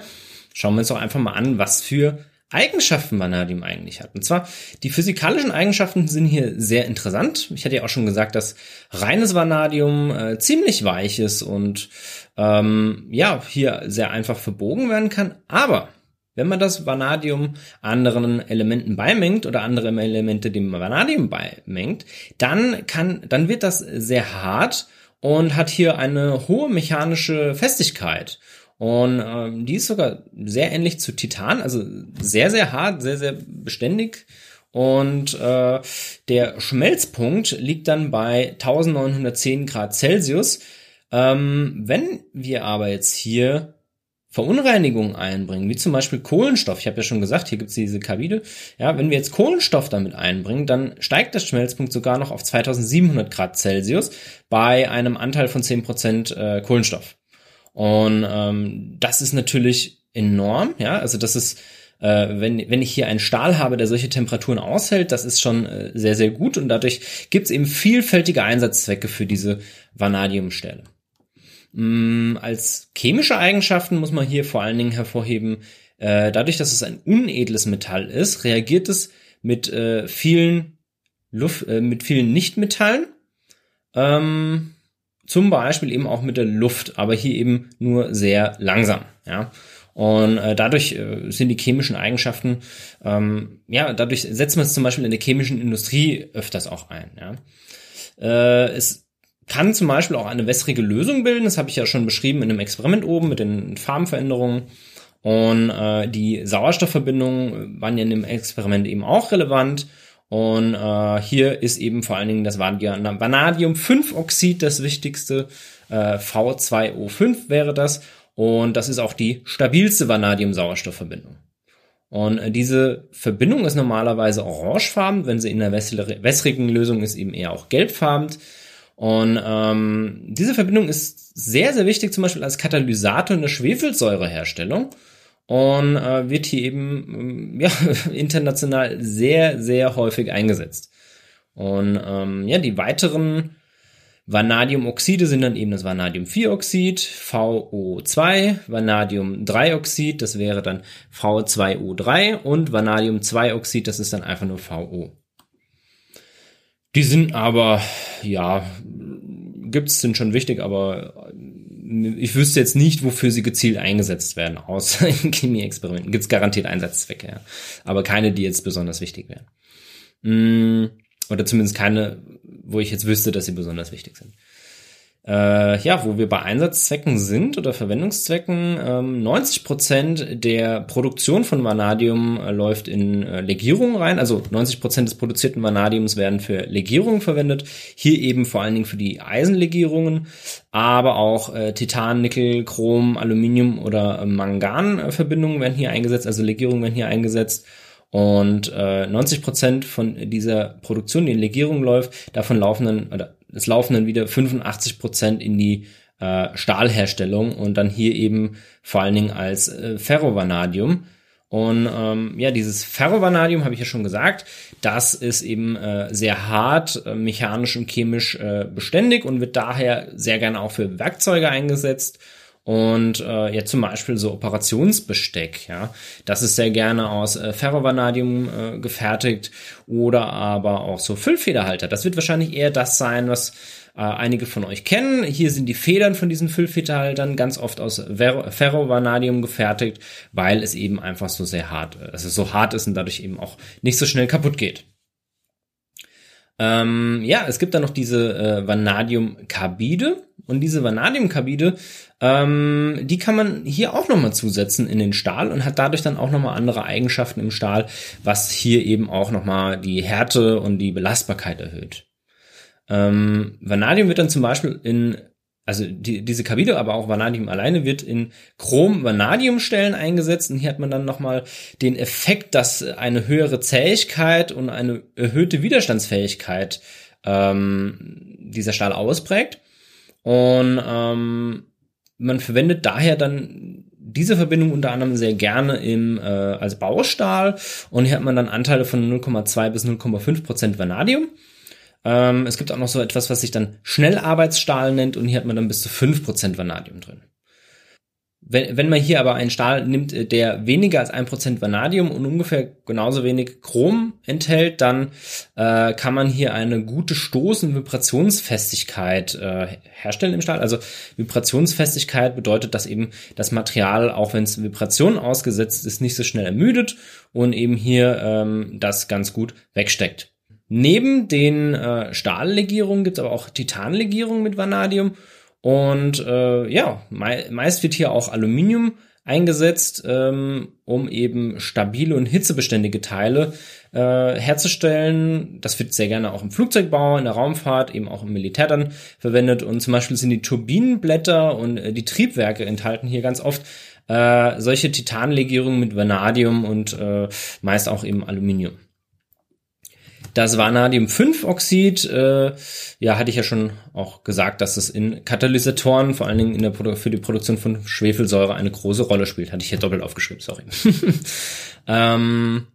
Schauen wir uns doch einfach mal an, was für Eigenschaften Vanadium eigentlich hat. Und zwar, die physikalischen Eigenschaften sind hier sehr interessant. Ich hatte ja auch schon gesagt, dass reines Vanadium äh, ziemlich weich ist und ähm, ja, hier sehr einfach verbogen werden kann. Aber wenn man das Vanadium anderen Elementen beimengt oder andere Elemente dem Vanadium beimengt, dann kann, dann wird das sehr hart und hat hier eine hohe mechanische Festigkeit. Und ähm, die ist sogar sehr ähnlich zu Titan, also sehr, sehr hart, sehr, sehr beständig. Und äh, der Schmelzpunkt liegt dann bei 1910 Grad Celsius. Ähm, wenn wir aber jetzt hier Verunreinigungen einbringen, wie zum Beispiel Kohlenstoff, ich habe ja schon gesagt, hier gibt es diese Kabide, ja, wenn wir jetzt Kohlenstoff damit einbringen, dann steigt der Schmelzpunkt sogar noch auf 2700 Grad Celsius bei einem Anteil von 10% äh, Kohlenstoff. Und ähm, das ist natürlich enorm, ja, also das ist äh, wenn, wenn ich hier einen Stahl habe, der solche Temperaturen aushält, das ist schon äh, sehr, sehr gut und dadurch gibt es eben vielfältige Einsatzzwecke für diese Vanadiumstähle. Mm, als chemische Eigenschaften muss man hier vor allen Dingen hervorheben, äh, dadurch, dass es ein unedles Metall ist, reagiert es mit äh, vielen Luft, äh, mit vielen Nichtmetallen. Ähm, zum Beispiel eben auch mit der Luft, aber hier eben nur sehr langsam. Ja. Und äh, dadurch äh, sind die chemischen Eigenschaften, ähm, ja, dadurch setzt man es zum Beispiel in der chemischen Industrie öfters auch ein. Ja. Äh, es kann zum Beispiel auch eine wässrige Lösung bilden, das habe ich ja schon beschrieben in einem Experiment oben mit den Farbenveränderungen. Und äh, die Sauerstoffverbindungen waren ja in dem Experiment eben auch relevant. Und äh, hier ist eben vor allen Dingen das Vanadium-5-Oxid das wichtigste. Äh, V2O5 wäre das. Und das ist auch die stabilste Vanadium-Sauerstoffverbindung. Und äh, diese Verbindung ist normalerweise orangefarben, wenn sie in der wässrigen Lösung ist, eben eher auch gelbfarben. Und ähm, diese Verbindung ist sehr, sehr wichtig, zum Beispiel als Katalysator in der Schwefelsäureherstellung und äh, wird hier eben ähm, ja, international sehr, sehr häufig eingesetzt. Und ähm, ja, die weiteren Vanadiumoxide sind dann eben das Vanadium-4-Oxid, VO2, Vanadium-3-Oxid, das wäre dann V2O3 und Vanadium-2-Oxid, das ist dann einfach nur VO. Die sind aber, ja, gibt's, sind schon wichtig, aber ich wüsste jetzt nicht, wofür sie gezielt eingesetzt werden, außer in Chemieexperimenten. Gibt es garantiert Einsatzzwecke, ja. Aber keine, die jetzt besonders wichtig wären. Mm, oder zumindest keine, wo ich jetzt wüsste, dass sie besonders wichtig sind. Äh, ja, wo wir bei Einsatzzwecken sind oder Verwendungszwecken, ähm, 90 Prozent der Produktion von Vanadium äh, läuft in äh, Legierungen rein. Also 90 Prozent des produzierten Vanadiums werden für Legierungen verwendet. Hier eben vor allen Dingen für die Eisenlegierungen, aber auch äh, Titan, Nickel, Chrom, Aluminium oder äh, Mangan-Verbindungen werden hier eingesetzt. Also Legierungen werden hier eingesetzt. Und äh, 90 Prozent von dieser Produktion, die in Legierung läuft, davon laufen dann, oder es laufen dann wieder 85 Prozent in die äh, Stahlherstellung und dann hier eben vor allen Dingen als äh, Ferrovanadium. Und ähm, ja, dieses Ferrovanadium habe ich ja schon gesagt, das ist eben äh, sehr hart, äh, mechanisch und chemisch äh, beständig und wird daher sehr gerne auch für Werkzeuge eingesetzt. Und äh, ja, zum Beispiel so Operationsbesteck, ja, das ist sehr gerne aus äh, Ferrovanadium äh, gefertigt oder aber auch so Füllfederhalter. Das wird wahrscheinlich eher das sein, was äh, einige von euch kennen. Hier sind die Federn von diesen Füllfederhaltern ganz oft aus Ferrovanadium gefertigt, weil es eben einfach so sehr hart, also so hart ist und dadurch eben auch nicht so schnell kaputt geht. Ähm, ja, es gibt dann noch diese äh, Vanadiumkarbide und diese Vanadiumkarbide, ähm, die kann man hier auch nochmal zusetzen in den Stahl und hat dadurch dann auch nochmal andere Eigenschaften im Stahl, was hier eben auch nochmal die Härte und die Belastbarkeit erhöht. Ähm, Vanadium wird dann zum Beispiel in, also die, diese Kabine, aber auch Vanadium alleine wird in Chrom-Vanadium-Stellen eingesetzt und hier hat man dann nochmal den Effekt, dass eine höhere Zähigkeit und eine erhöhte Widerstandsfähigkeit ähm, dieser Stahl ausprägt. Und ähm, man verwendet daher dann diese Verbindung unter anderem sehr gerne im, äh, als Baustahl und hier hat man dann Anteile von 0,2 bis 0,5 Prozent Vanadium. Ähm, es gibt auch noch so etwas, was sich dann Schnellarbeitsstahl nennt und hier hat man dann bis zu fünf Prozent Vanadium drin. Wenn, wenn man hier aber einen Stahl nimmt, äh, der weniger als ein Prozent Vanadium und ungefähr genauso wenig Chrom enthält, dann äh, kann man hier eine gute Stoß- und Vibrationsfestigkeit äh, herstellen im Stahl. Also Vibrationsfestigkeit bedeutet, dass eben das Material, auch wenn es Vibrationen ausgesetzt ist, nicht so schnell ermüdet und eben hier ähm, das ganz gut wegsteckt. Neben den äh, Stahllegierungen gibt es aber auch Titanlegierungen mit Vanadium. Und äh, ja, me meist wird hier auch Aluminium eingesetzt, ähm, um eben stabile und hitzebeständige Teile äh, herzustellen. Das wird sehr gerne auch im Flugzeugbau, in der Raumfahrt, eben auch im Militär dann verwendet. Und zum Beispiel sind die Turbinenblätter und äh, die Triebwerke enthalten hier ganz oft äh, solche Titanlegierungen mit Vanadium und äh, meist auch eben Aluminium. Das Vanadium-5-Oxid, äh, ja, hatte ich ja schon auch gesagt, dass es in Katalysatoren, vor allen Dingen in der Produ für die Produktion von Schwefelsäure, eine große Rolle spielt. Hatte ich hier doppelt aufgeschrieben, sorry. ähm,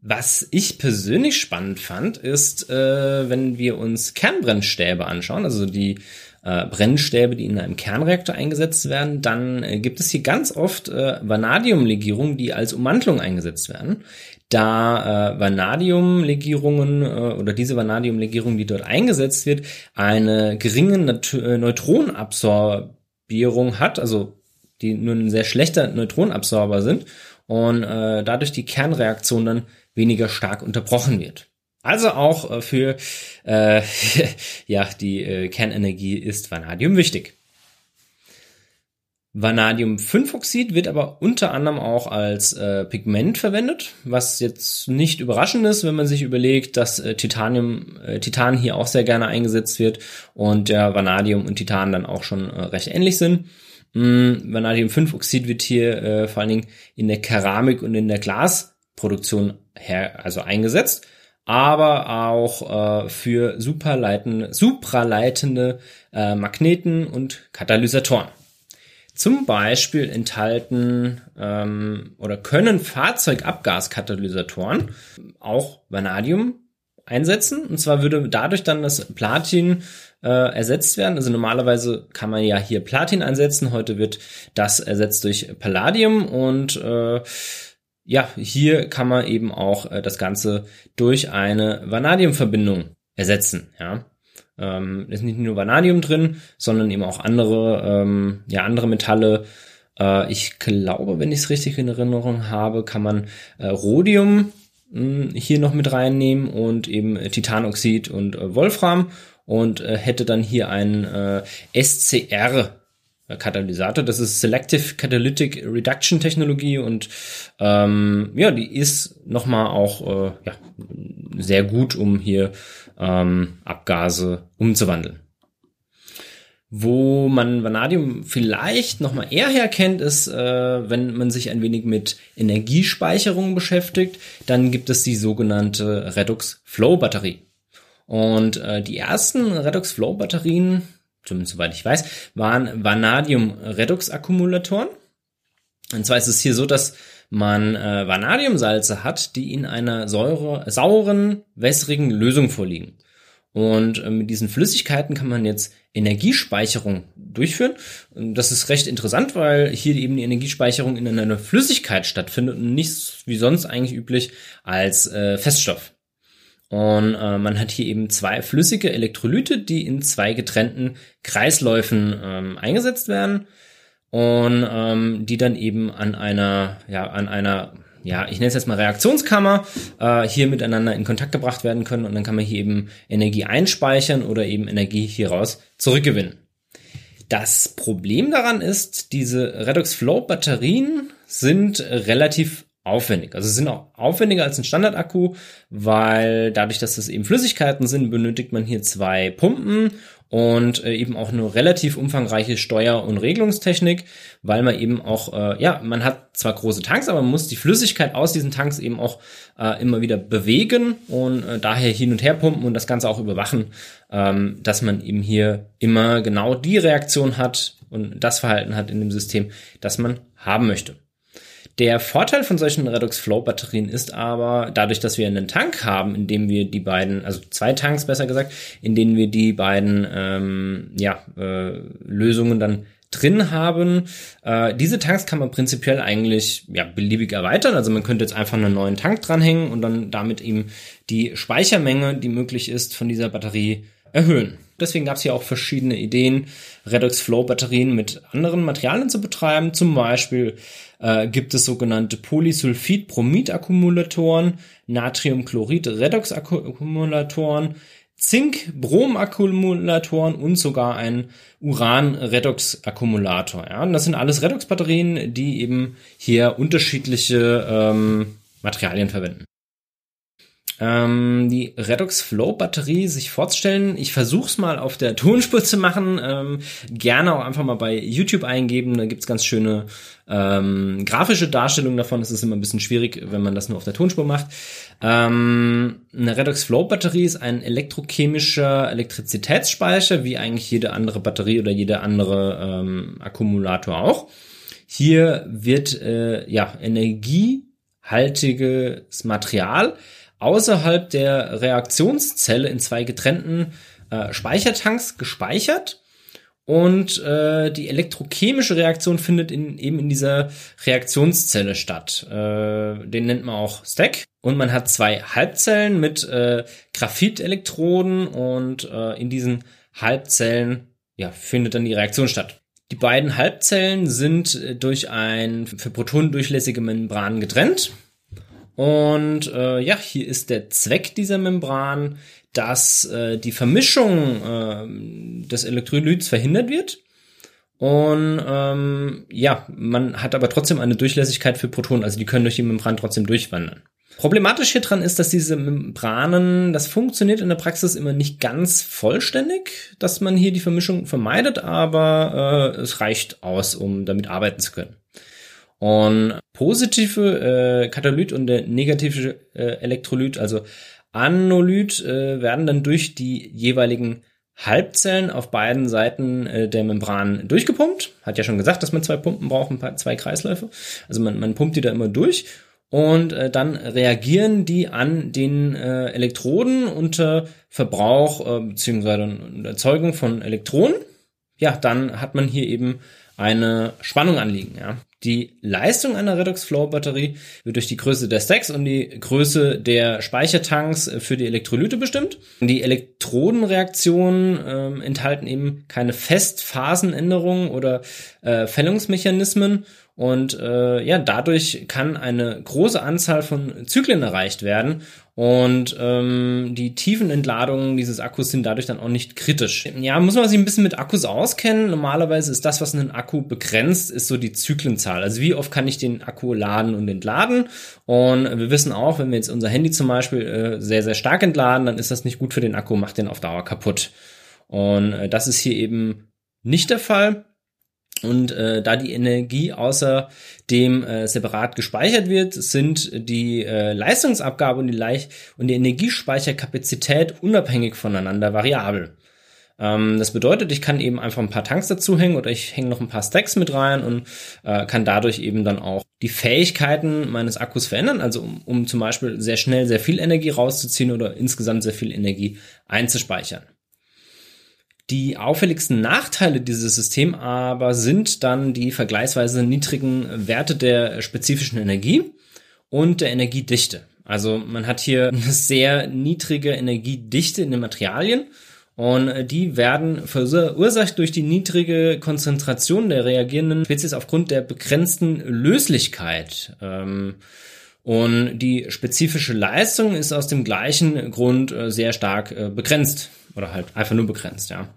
was ich persönlich spannend fand, ist, äh, wenn wir uns Kernbrennstäbe anschauen, also die äh, Brennstäbe, die in einem Kernreaktor eingesetzt werden, dann äh, gibt es hier ganz oft äh, Vanadiumlegierungen, die als Ummantelung eingesetzt werden da äh, Vanadiumlegierungen äh, oder diese Vanadiumlegierung, die dort eingesetzt wird, eine geringe äh, Neutronenabsorbierung hat, also die nur ein sehr schlechter Neutronenabsorber sind und äh, dadurch die Kernreaktion dann weniger stark unterbrochen wird. Also auch äh, für äh, ja die äh, Kernenergie ist Vanadium wichtig. Vanadium-5-Oxid wird aber unter anderem auch als äh, Pigment verwendet, was jetzt nicht überraschend ist, wenn man sich überlegt, dass äh, Titanium, äh, Titan hier auch sehr gerne eingesetzt wird und der Vanadium und Titan dann auch schon äh, recht ähnlich sind. Mm, Vanadium-5-Oxid wird hier äh, vor allen Dingen in der Keramik und in der Glasproduktion her, also eingesetzt, aber auch äh, für superleitende, supraleitende Magneten und Katalysatoren. Zum Beispiel enthalten ähm, oder können Fahrzeugabgaskatalysatoren auch Vanadium einsetzen. Und zwar würde dadurch dann das Platin äh, ersetzt werden. Also normalerweise kann man ja hier Platin einsetzen. Heute wird das ersetzt durch Palladium und äh, ja, hier kann man eben auch äh, das Ganze durch eine Vanadiumverbindung ersetzen. Ja, ähm, ist nicht nur Vanadium drin, sondern eben auch andere, ähm, ja, andere Metalle. Äh, ich glaube, wenn ich es richtig in Erinnerung habe, kann man äh, Rhodium mh, hm, hier noch mit reinnehmen und eben Titanoxid und äh, Wolfram und äh, hätte dann hier einen äh, SCR Katalysator. Das ist Selective Catalytic Reduction Technologie und ähm, ja, die ist nochmal auch äh, ja, sehr gut, um hier ähm, Abgase umzuwandeln. Wo man Vanadium vielleicht noch mal eher herkennt, ist, äh, wenn man sich ein wenig mit Energiespeicherung beschäftigt, dann gibt es die sogenannte Redox-Flow-Batterie. Und äh, die ersten Redox-Flow-Batterien, zumindest soweit ich weiß, waren Vanadium-Redox-Akkumulatoren. Und zwar ist es hier so, dass man äh, Vanadiumsalze hat, die in einer säure, sauren, wässrigen Lösung vorliegen. Und äh, mit diesen Flüssigkeiten kann man jetzt Energiespeicherung durchführen. Das ist recht interessant, weil hier eben die Energiespeicherung in einer Flüssigkeit stattfindet und nicht wie sonst eigentlich üblich als äh, Feststoff. Und äh, man hat hier eben zwei flüssige Elektrolyte, die in zwei getrennten Kreisläufen ähm, eingesetzt werden und ähm, die dann eben an einer, ja, an einer, ja, ich nenne es jetzt mal Reaktionskammer, äh, hier miteinander in Kontakt gebracht werden können und dann kann man hier eben Energie einspeichern oder eben Energie hieraus zurückgewinnen. Das Problem daran ist, diese Redox Flow Batterien sind relativ aufwendig. Also sie sind auch aufwendiger als ein Standardakku, weil dadurch, dass das eben Flüssigkeiten sind, benötigt man hier zwei Pumpen und äh, eben auch eine relativ umfangreiche Steuer- und Regelungstechnik, weil man eben auch, äh, ja, man hat zwar große Tanks, aber man muss die Flüssigkeit aus diesen Tanks eben auch äh, immer wieder bewegen und äh, daher hin und her pumpen und das Ganze auch überwachen, ähm, dass man eben hier immer genau die Reaktion hat und das Verhalten hat in dem System, das man haben möchte. Der Vorteil von solchen Redox Flow Batterien ist aber, dadurch, dass wir einen Tank haben, in dem wir die beiden, also zwei Tanks besser gesagt, in denen wir die beiden ähm, ja, äh, Lösungen dann drin haben. Äh, diese Tanks kann man prinzipiell eigentlich ja, beliebig erweitern. Also man könnte jetzt einfach einen neuen Tank dranhängen und dann damit eben die Speichermenge, die möglich ist, von dieser Batterie erhöhen. Deswegen gab es hier auch verschiedene Ideen, Redox Flow Batterien mit anderen Materialien zu betreiben. Zum Beispiel äh, gibt es sogenannte Polysulfid-Bromid-Akkumulatoren, Natriumchlorid-Redox-Akkumulatoren, Zink-Brom-Akkumulatoren und sogar ein Uran-Redox-Akkumulator. Ja, und das sind alles Redox-Batterien, die eben hier unterschiedliche ähm, Materialien verwenden ähm, die Redox Flow Batterie sich vorzustellen. Ich versuche es mal auf der Tonspur zu machen. Ähm, gerne auch einfach mal bei YouTube eingeben. Da gibt's ganz schöne ähm, grafische Darstellungen davon. Es ist immer ein bisschen schwierig, wenn man das nur auf der Tonspur macht. Ähm, eine Redox Flow Batterie ist ein elektrochemischer Elektrizitätsspeicher, wie eigentlich jede andere Batterie oder jeder andere ähm, Akkumulator auch. Hier wird äh, ja energiehaltiges Material außerhalb der Reaktionszelle in zwei getrennten äh, Speichertanks gespeichert und äh, die elektrochemische Reaktion findet in, eben in dieser Reaktionszelle statt. Äh, den nennt man auch Stack. Und man hat zwei Halbzellen mit äh, Graphitelektroden und äh, in diesen Halbzellen ja, findet dann die Reaktion statt. Die beiden Halbzellen sind äh, durch ein für Protonen durchlässige Membran getrennt. Und äh, ja, hier ist der Zweck dieser Membran, dass äh, die Vermischung äh, des Elektrolyts verhindert wird. Und ähm, ja, man hat aber trotzdem eine Durchlässigkeit für Protonen, also die können durch die Membran trotzdem durchwandern. Problematisch hier dran ist, dass diese Membranen, das funktioniert in der Praxis immer nicht ganz vollständig, dass man hier die Vermischung vermeidet, aber äh, es reicht aus, um damit arbeiten zu können. Und positive äh, Katalyt und der negative äh, Elektrolyt, also Anolyt, äh, werden dann durch die jeweiligen Halbzellen auf beiden Seiten äh, der Membran durchgepumpt. Hat ja schon gesagt, dass man zwei Pumpen braucht, zwei Kreisläufe. Also man, man pumpt die da immer durch und äh, dann reagieren die an den äh, Elektroden unter Verbrauch äh, beziehungsweise Erzeugung von Elektronen. Ja, dann hat man hier eben eine Spannung anliegen. Ja. Die Leistung einer Redox Flow Batterie wird durch die Größe der Stacks und die Größe der Speichertanks für die Elektrolyte bestimmt. Die Elektrodenreaktionen äh, enthalten eben keine Festphasenänderungen oder äh, Fällungsmechanismen und äh, ja, dadurch kann eine große Anzahl von Zyklen erreicht werden und ähm, die tiefen Entladungen dieses Akkus sind dadurch dann auch nicht kritisch. Ja, muss man sich ein bisschen mit Akkus auskennen. Normalerweise ist das, was einen Akku begrenzt, ist so die Zyklenzahl. Also wie oft kann ich den Akku laden und entladen? Und wir wissen auch, wenn wir jetzt unser Handy zum Beispiel äh, sehr, sehr stark entladen, dann ist das nicht gut für den Akku, macht den auf Dauer kaputt. Und äh, das ist hier eben nicht der Fall. Und äh, da die Energie außerdem äh, separat gespeichert wird, sind die äh, Leistungsabgabe und die, Leicht und die Energiespeicherkapazität unabhängig voneinander variabel. Ähm, das bedeutet, ich kann eben einfach ein paar Tanks dazu hängen oder ich hänge noch ein paar Stacks mit rein und äh, kann dadurch eben dann auch die Fähigkeiten meines Akkus verändern, also um, um zum Beispiel sehr schnell sehr viel Energie rauszuziehen oder insgesamt sehr viel Energie einzuspeichern. Die auffälligsten Nachteile dieses Systems aber sind dann die vergleichsweise niedrigen Werte der spezifischen Energie und der Energiedichte. Also man hat hier eine sehr niedrige Energiedichte in den Materialien und die werden verursacht durch die niedrige Konzentration der reagierenden Spezies aufgrund der begrenzten Löslichkeit. Ähm, und die spezifische Leistung ist aus dem gleichen Grund äh, sehr stark äh, begrenzt oder halt einfach nur begrenzt, ja.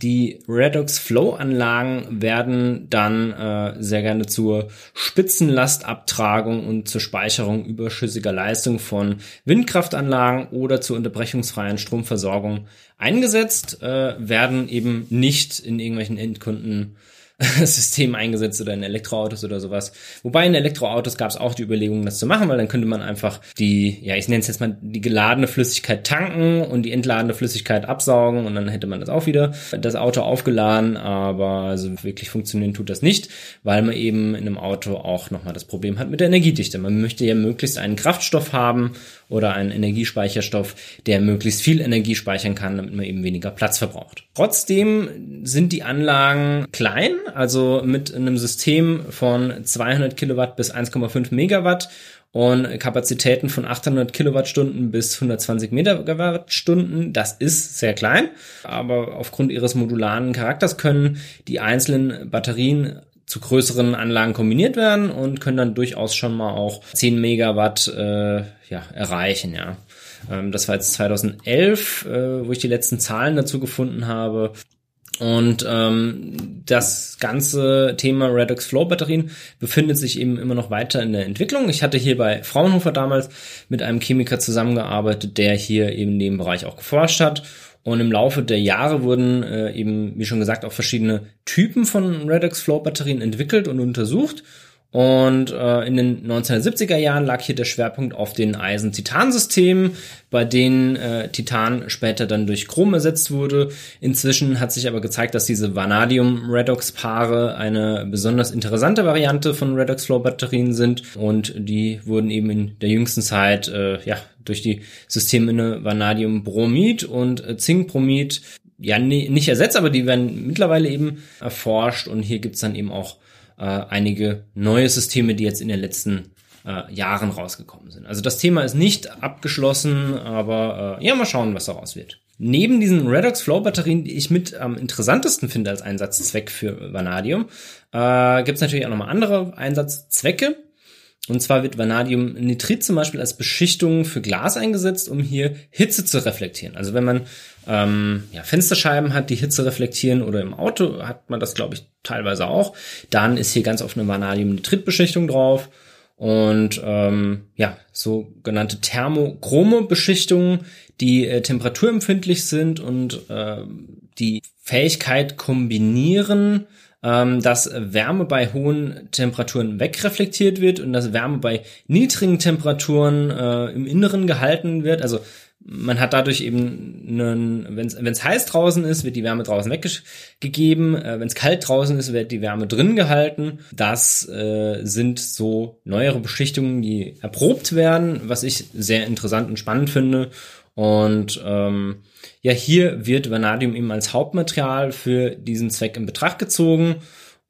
Die Redox Flow Anlagen werden dann äh, sehr gerne zur Spitzenlastabtragung und zur Speicherung überschüssiger Leistung von Windkraftanlagen oder zur unterbrechungsfreien Stromversorgung eingesetzt, äh, werden eben nicht in irgendwelchen Endkunden System eingesetzt oder in Elektroautos oder sowas. Wobei in Elektroautos gab es auch die Überlegung, das zu machen, weil dann könnte man einfach die, ja, ich nenne es jetzt mal die geladene Flüssigkeit tanken und die entladene Flüssigkeit absaugen und dann hätte man das auch wieder das Auto aufgeladen, aber also wirklich funktionieren tut das nicht, weil man eben in einem Auto auch nochmal das Problem hat mit der Energiedichte. Man möchte ja möglichst einen Kraftstoff haben oder einen Energiespeicherstoff, der möglichst viel Energie speichern kann, damit man eben weniger Platz verbraucht. Trotzdem sind die Anlagen klein, also mit einem System von 200 Kilowatt bis 1,5 Megawatt und Kapazitäten von 800 Kilowattstunden bis 120 Megawattstunden. Das ist sehr klein, aber aufgrund ihres modularen Charakters können die einzelnen Batterien zu größeren Anlagen kombiniert werden und können dann durchaus schon mal auch 10 Megawatt äh, ja, erreichen. Ja. Ähm, das war jetzt 2011, äh, wo ich die letzten Zahlen dazu gefunden habe. Und ähm, das ganze Thema Redox Flow Batterien befindet sich eben immer noch weiter in der Entwicklung. Ich hatte hier bei Fraunhofer damals mit einem Chemiker zusammengearbeitet, der hier eben in dem Bereich auch geforscht hat. Und im Laufe der Jahre wurden äh, eben, wie schon gesagt, auch verschiedene Typen von Redox Flow Batterien entwickelt und untersucht. Und äh, in den 1970er Jahren lag hier der Schwerpunkt auf den Eisen-Titan-Systemen, bei denen äh, Titan später dann durch Chrom ersetzt wurde. Inzwischen hat sich aber gezeigt, dass diese Vanadium-Redox-Paare eine besonders interessante Variante von Redox-Flow-Batterien sind und die wurden eben in der jüngsten Zeit äh, ja durch die Systeme Vanadium-Bromid und äh, Zinkbromid ja nicht ersetzt, aber die werden mittlerweile eben erforscht und hier gibt's dann eben auch äh, einige neue Systeme, die jetzt in den letzten äh, Jahren rausgekommen sind. Also das Thema ist nicht abgeschlossen, aber äh, ja, mal schauen, was daraus wird. Neben diesen Redox Flow Batterien, die ich mit am interessantesten finde als Einsatzzweck für Vanadium, äh, gibt es natürlich auch nochmal andere Einsatzzwecke. Und zwar wird Vanadiumnitrit zum Beispiel als Beschichtung für Glas eingesetzt, um hier Hitze zu reflektieren. Also wenn man ähm, ja, Fensterscheiben hat, die Hitze reflektieren oder im Auto hat man das, glaube ich, teilweise auch, dann ist hier ganz oft eine Vanadiumnitritbeschichtung drauf. Und ähm, ja, sogenannte thermochrome Beschichtungen, die äh, temperaturempfindlich sind und äh, die Fähigkeit kombinieren, dass Wärme bei hohen Temperaturen wegreflektiert wird und dass Wärme bei niedrigen Temperaturen äh, im Inneren gehalten wird. Also man hat dadurch eben einen, wenn es heiß draußen ist, wird die Wärme draußen weggegeben. Äh, wenn es kalt draußen ist, wird die Wärme drin gehalten. Das äh, sind so neuere Beschichtungen, die erprobt werden, was ich sehr interessant und spannend finde. Und ähm, ja, hier wird Vanadium eben als Hauptmaterial für diesen Zweck in Betracht gezogen.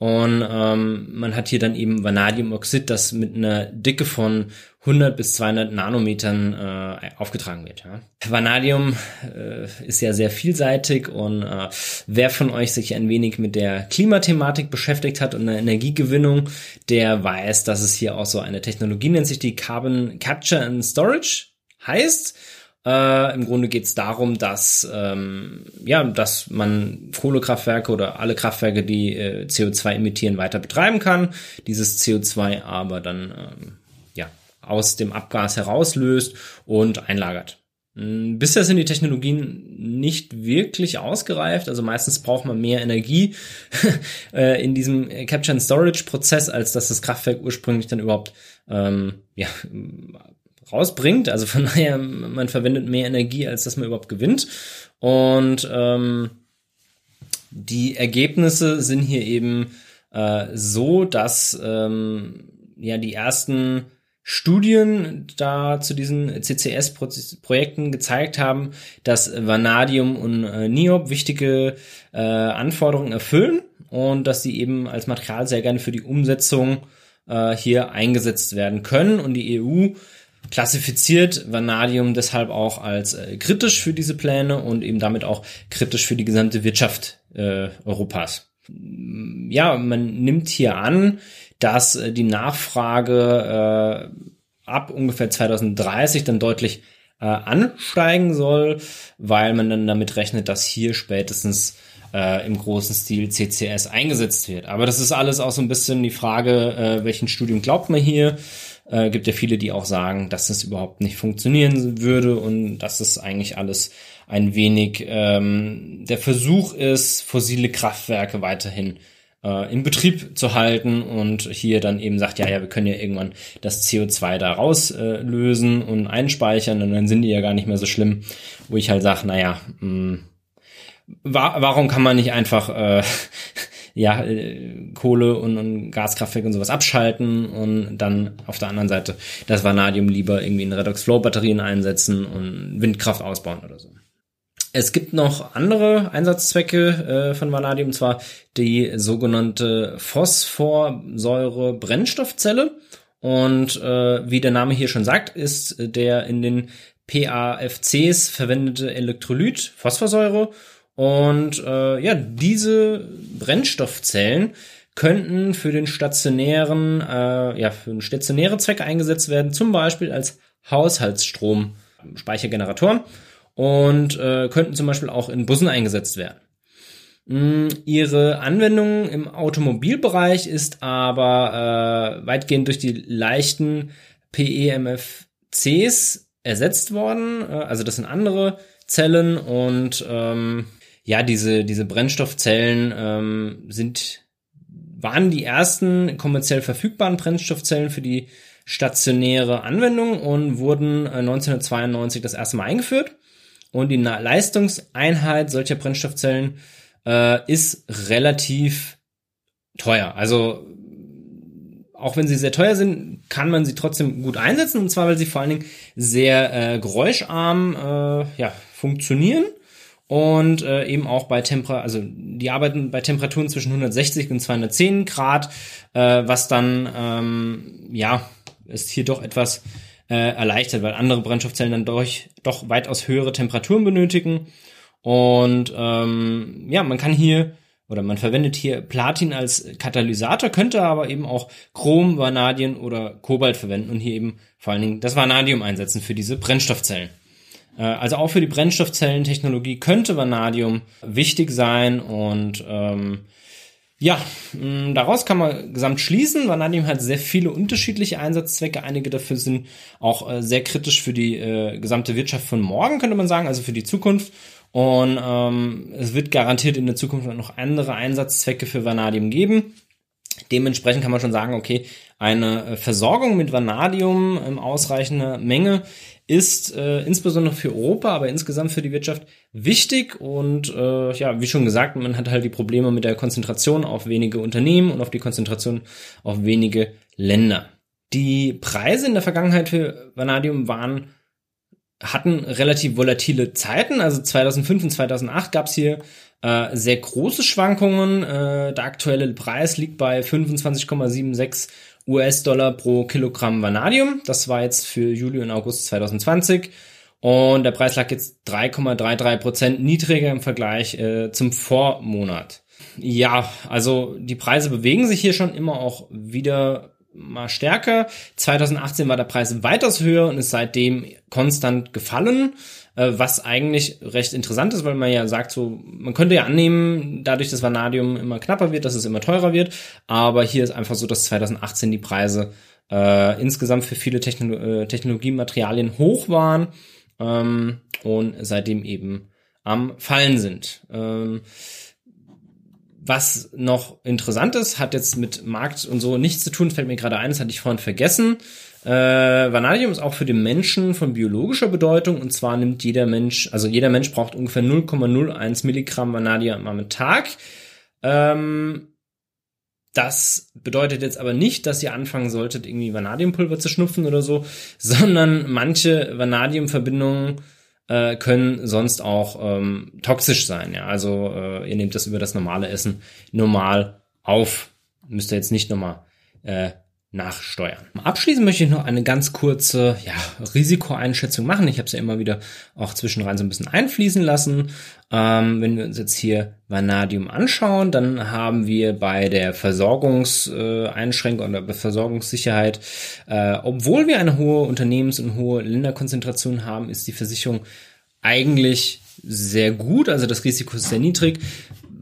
Und ähm, man hat hier dann eben Vanadiumoxid, das mit einer Dicke von 100 bis 200 Nanometern äh, aufgetragen wird. Ja. Vanadium äh, ist ja sehr vielseitig und äh, wer von euch sich ein wenig mit der Klimathematik beschäftigt hat und der Energiegewinnung, der weiß, dass es hier auch so eine Technologie nennt sich die Carbon Capture and Storage heißt. Äh, Im Grunde geht es darum, dass ähm, ja, dass man Kohlekraftwerke oder alle Kraftwerke, die äh, CO2 emittieren, weiter betreiben kann. Dieses CO2 aber dann ähm, ja aus dem Abgas herauslöst und einlagert. Hm, bisher sind die Technologien nicht wirklich ausgereift, also meistens braucht man mehr Energie äh, in diesem Capture and Storage Prozess, als dass das Kraftwerk ursprünglich dann überhaupt ähm, ja, rausbringt. Also von daher, man verwendet mehr Energie, als dass man überhaupt gewinnt. Und ähm, die Ergebnisse sind hier eben äh, so, dass ähm, ja die ersten Studien da zu diesen CCS-Projekten gezeigt haben, dass Vanadium und äh, Niob wichtige äh, Anforderungen erfüllen und dass sie eben als Material sehr gerne für die Umsetzung äh, hier eingesetzt werden können. Und die EU klassifiziert Vanadium deshalb auch als äh, kritisch für diese Pläne und eben damit auch kritisch für die gesamte Wirtschaft äh, Europas. Ja, man nimmt hier an, dass äh, die Nachfrage äh, ab ungefähr 2030 dann deutlich äh, ansteigen soll, weil man dann damit rechnet, dass hier spätestens äh, im großen Stil CCS eingesetzt wird. Aber das ist alles auch so ein bisschen die Frage, äh, welchen Studium glaubt man hier? Äh, gibt ja viele, die auch sagen, dass das überhaupt nicht funktionieren würde und dass es eigentlich alles ein wenig ähm, der Versuch ist, fossile Kraftwerke weiterhin äh, in Betrieb zu halten und hier dann eben sagt, ja, ja, wir können ja irgendwann das CO2 da rauslösen äh, und einspeichern und dann sind die ja gar nicht mehr so schlimm, wo ich halt sage, naja, mh, wa warum kann man nicht einfach äh, ja, äh, Kohle und, und Gaskraftwerke und sowas abschalten und dann auf der anderen Seite das Vanadium lieber irgendwie in Redox-Flow-Batterien einsetzen und Windkraft ausbauen oder so. Es gibt noch andere Einsatzzwecke äh, von Vanadium, und zwar die sogenannte Phosphorsäure-Brennstoffzelle. Und äh, wie der Name hier schon sagt, ist der in den PAFCs verwendete Elektrolyt Phosphorsäure. Und äh, ja, diese Brennstoffzellen könnten für den stationären, äh, ja, für stationäre Zwecke eingesetzt werden, zum Beispiel als Haushaltsstromspeichergeneratoren und äh, könnten zum Beispiel auch in Bussen eingesetzt werden. Mm, ihre Anwendung im Automobilbereich ist aber äh, weitgehend durch die leichten PEMFCs ersetzt worden. Äh, also das sind andere Zellen und ähm, ja, diese, diese Brennstoffzellen ähm, sind, waren die ersten kommerziell verfügbaren Brennstoffzellen für die stationäre Anwendung und wurden 1992 äh, das erste Mal eingeführt. Und die Leistungseinheit solcher Brennstoffzellen äh, ist relativ teuer. Also auch wenn sie sehr teuer sind, kann man sie trotzdem gut einsetzen. Und zwar, weil sie vor allen Dingen sehr äh, geräuscharm äh, ja, funktionieren und äh, eben auch bei Temper also die arbeiten bei Temperaturen zwischen 160 und 210 Grad, äh, was dann ähm, ja ist hier doch etwas äh, erleichtert, weil andere Brennstoffzellen dann durch doch weitaus höhere Temperaturen benötigen und ähm, ja man kann hier oder man verwendet hier Platin als Katalysator, könnte aber eben auch Chrom, Vanadien oder Kobalt verwenden und hier eben vor allen Dingen das Vanadium einsetzen für diese Brennstoffzellen. Äh, also auch für die Brennstoffzellentechnologie könnte Vanadium wichtig sein und ähm, ja, daraus kann man gesamt schließen. Vanadium hat sehr viele unterschiedliche Einsatzzwecke. Einige dafür sind auch äh, sehr kritisch für die äh, gesamte Wirtschaft von morgen, könnte man sagen, also für die Zukunft. Und ähm, es wird garantiert in der Zukunft noch andere Einsatzzwecke für Vanadium geben. Dementsprechend kann man schon sagen, okay, eine äh, Versorgung mit Vanadium in ausreichender Menge ist äh, insbesondere für Europa, aber insgesamt für die Wirtschaft wichtig. Und äh, ja, wie schon gesagt, man hat halt die Probleme mit der Konzentration auf wenige Unternehmen und auf die Konzentration auf wenige Länder. Die Preise in der Vergangenheit für Vanadium waren hatten relativ volatile Zeiten. Also 2005 und 2008 gab es hier äh, sehr große Schwankungen. Äh, der aktuelle Preis liegt bei 25,76 US-Dollar pro Kilogramm Vanadium. Das war jetzt für Juli und August 2020. Und der Preis lag jetzt 3,33 Prozent niedriger im Vergleich äh, zum Vormonat. Ja, also die Preise bewegen sich hier schon immer auch wieder mal stärker. 2018 war der Preis weitaus höher und ist seitdem konstant gefallen, äh, was eigentlich recht interessant ist, weil man ja sagt so, man könnte ja annehmen, dadurch, dass Vanadium immer knapper wird, dass es immer teurer wird, aber hier ist einfach so, dass 2018 die Preise äh, insgesamt für viele Techno äh, Technologiematerialien hoch waren ähm, und seitdem eben am Fallen sind. Ähm, was noch interessant ist, hat jetzt mit Markt und so nichts zu tun, fällt mir gerade ein, das hatte ich vorhin vergessen. Äh, Vanadium ist auch für den Menschen von biologischer Bedeutung und zwar nimmt jeder Mensch, also jeder Mensch braucht ungefähr 0,01 Milligramm Vanadium am Tag. Ähm, das bedeutet jetzt aber nicht, dass ihr anfangen solltet, irgendwie Vanadiumpulver zu schnupfen oder so, sondern manche Vanadiumverbindungen äh, können sonst auch ähm, toxisch sein. Ja? Also äh, ihr nehmt das über das normale Essen normal auf. Müsst ihr jetzt nicht nochmal äh, nachsteuern. Abschließend möchte ich noch eine ganz kurze ja, Risikoeinschätzung machen. Ich habe es ja immer wieder auch zwischenrein so ein bisschen einfließen lassen. Ähm, wenn wir uns jetzt hier Vanadium anschauen, dann haben wir bei der Versorgungseinschränkung oder Versorgungssicherheit, äh, obwohl wir eine hohe Unternehmens- und hohe Länderkonzentration haben, ist die Versicherung eigentlich sehr gut, also das Risiko ist sehr niedrig.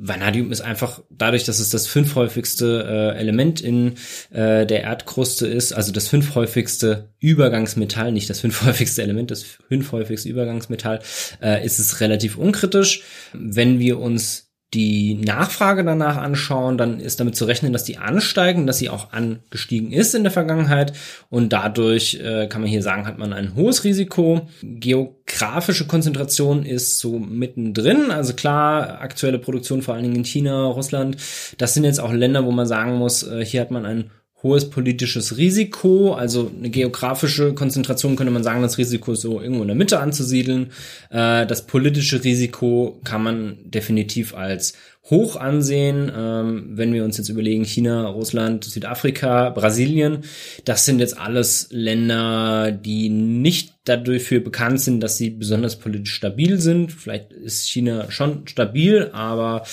Vanadium ist einfach dadurch, dass es das fünfhäufigste äh, Element in äh, der Erdkruste ist, also das fünfhäufigste Übergangsmetall, nicht das fünfhäufigste Element, das fünfhäufigste Übergangsmetall, äh, ist es relativ unkritisch. Wenn wir uns die Nachfrage danach anschauen, dann ist damit zu rechnen, dass die ansteigen, dass sie auch angestiegen ist in der Vergangenheit. Und dadurch äh, kann man hier sagen, hat man ein hohes Risiko. Geografische Konzentration ist so mittendrin, also klar, aktuelle Produktion vor allen Dingen in China, Russland, das sind jetzt auch Länder, wo man sagen muss, äh, hier hat man ein hohes politisches Risiko, also eine geografische Konzentration könnte man sagen, das Risiko ist so irgendwo in der Mitte anzusiedeln. Äh, das politische Risiko kann man definitiv als hoch ansehen. Ähm, wenn wir uns jetzt überlegen, China, Russland, Südafrika, Brasilien, das sind jetzt alles Länder, die nicht dafür bekannt sind, dass sie besonders politisch stabil sind. Vielleicht ist China schon stabil, aber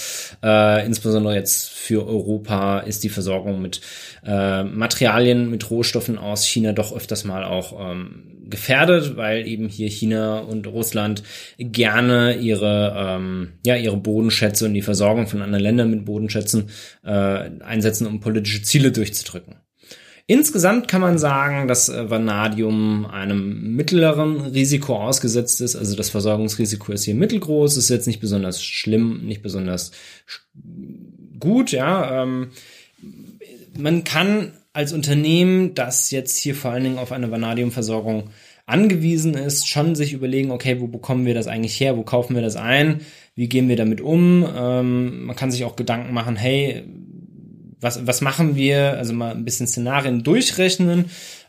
äh, insbesondere jetzt für Europa ist die Versorgung mit äh, Materialien, mit Rohstoffen aus China doch öfters mal auch ähm, gefährdet, weil eben hier China und Russland gerne ihre ähm, ja ihre Bodenschätze und die Versorgung von anderen Ländern mit Bodenschätzen äh, einsetzen, um politische Ziele durchzudrücken. Insgesamt kann man sagen, dass äh, Vanadium einem mittleren Risiko ausgesetzt ist. Also das Versorgungsrisiko ist hier mittelgroß, ist jetzt nicht besonders schlimm, nicht besonders gut. Ja, ähm, man kann als Unternehmen, das jetzt hier vor allen Dingen auf eine Vanadiumversorgung angewiesen ist, schon sich überlegen, okay, wo bekommen wir das eigentlich her, wo kaufen wir das ein, wie gehen wir damit um. Ähm, man kann sich auch Gedanken machen, hey, was, was machen wir, also mal ein bisschen Szenarien durchrechnen.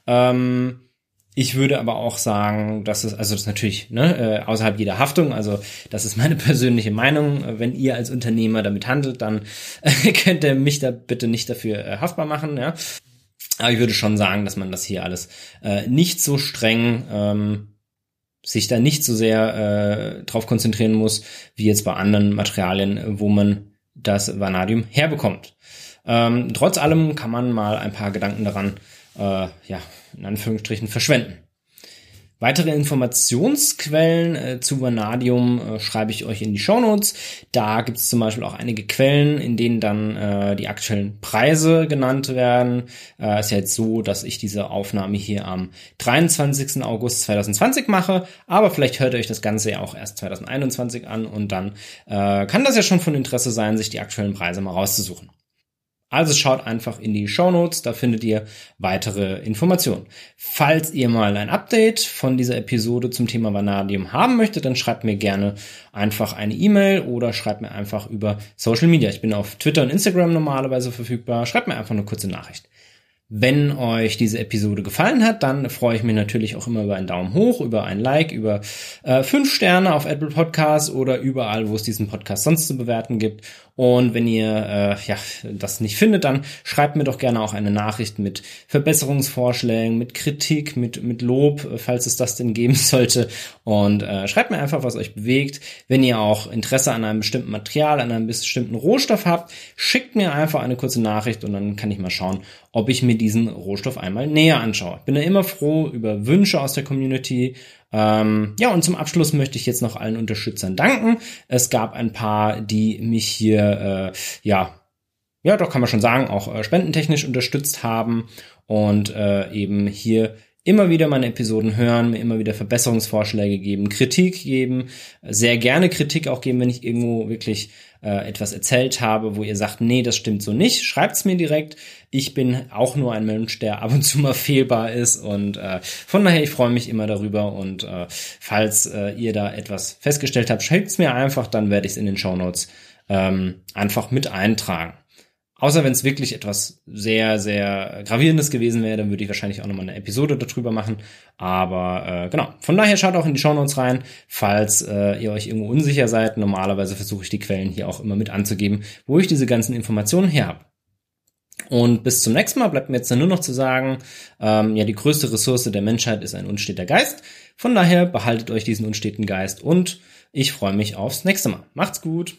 Ähm, ich würde aber auch sagen, dass es, also das ist natürlich ne, äh, außerhalb jeder Haftung, also das ist meine persönliche Meinung. Wenn ihr als Unternehmer damit handelt, dann könnt ihr mich da bitte nicht dafür äh, haftbar machen. Ja? Aber ich würde schon sagen, dass man das hier alles äh, nicht so streng ähm, sich da nicht so sehr äh, drauf konzentrieren muss, wie jetzt bei anderen Materialien, wo man das Vanadium herbekommt. Ähm, trotz allem kann man mal ein paar Gedanken daran, äh, ja, in Anführungsstrichen verschwenden. Weitere Informationsquellen äh, zu Vanadium äh, schreibe ich euch in die Show Notes. Da gibt es zum Beispiel auch einige Quellen, in denen dann äh, die aktuellen Preise genannt werden. Äh, ist ja jetzt so, dass ich diese Aufnahme hier am 23. August 2020 mache, aber vielleicht hört ihr euch das Ganze ja auch erst 2021 an und dann äh, kann das ja schon von Interesse sein, sich die aktuellen Preise mal rauszusuchen. Also schaut einfach in die Show Notes, da findet ihr weitere Informationen. Falls ihr mal ein Update von dieser Episode zum Thema Vanadium haben möchtet, dann schreibt mir gerne einfach eine E-Mail oder schreibt mir einfach über Social Media. Ich bin auf Twitter und Instagram normalerweise verfügbar. Schreibt mir einfach eine kurze Nachricht. Wenn euch diese Episode gefallen hat, dann freue ich mich natürlich auch immer über einen Daumen hoch, über ein Like, über äh, fünf Sterne auf Apple Podcasts oder überall, wo es diesen Podcast sonst zu bewerten gibt. Und wenn ihr äh, ja, das nicht findet, dann schreibt mir doch gerne auch eine Nachricht mit Verbesserungsvorschlägen, mit Kritik, mit, mit Lob, falls es das denn geben sollte. Und äh, schreibt mir einfach, was euch bewegt. Wenn ihr auch Interesse an einem bestimmten Material, an einem bestimmten Rohstoff habt, schickt mir einfach eine kurze Nachricht und dann kann ich mal schauen, ob ich mir diesen Rohstoff einmal näher anschaue. Bin da immer froh über Wünsche aus der Community, ähm, ja, und zum Abschluss möchte ich jetzt noch allen Unterstützern danken. Es gab ein paar, die mich hier, äh, ja, ja, doch kann man schon sagen, auch äh, spendentechnisch unterstützt haben und äh, eben hier immer wieder meine Episoden hören, mir immer wieder Verbesserungsvorschläge geben, Kritik geben, sehr gerne Kritik auch geben, wenn ich irgendwo wirklich äh, etwas erzählt habe, wo ihr sagt, nee, das stimmt so nicht, schreibt's mir direkt. Ich bin auch nur ein Mensch, der ab und zu mal fehlbar ist und äh, von daher, ich freue mich immer darüber und äh, falls äh, ihr da etwas festgestellt habt, schreibt's mir einfach, dann werde ich es in den Show Notes ähm, einfach mit eintragen. Außer wenn es wirklich etwas sehr, sehr Gravierendes gewesen wäre, dann würde ich wahrscheinlich auch nochmal eine Episode darüber machen. Aber äh, genau, von daher schaut auch in die Shownotes rein, falls äh, ihr euch irgendwo unsicher seid. Normalerweise versuche ich die Quellen hier auch immer mit anzugeben, wo ich diese ganzen Informationen her habe. Und bis zum nächsten Mal bleibt mir jetzt nur noch zu sagen, ähm, ja, die größte Ressource der Menschheit ist ein unsteter Geist. Von daher behaltet euch diesen unsteten Geist und ich freue mich aufs nächste Mal. Macht's gut!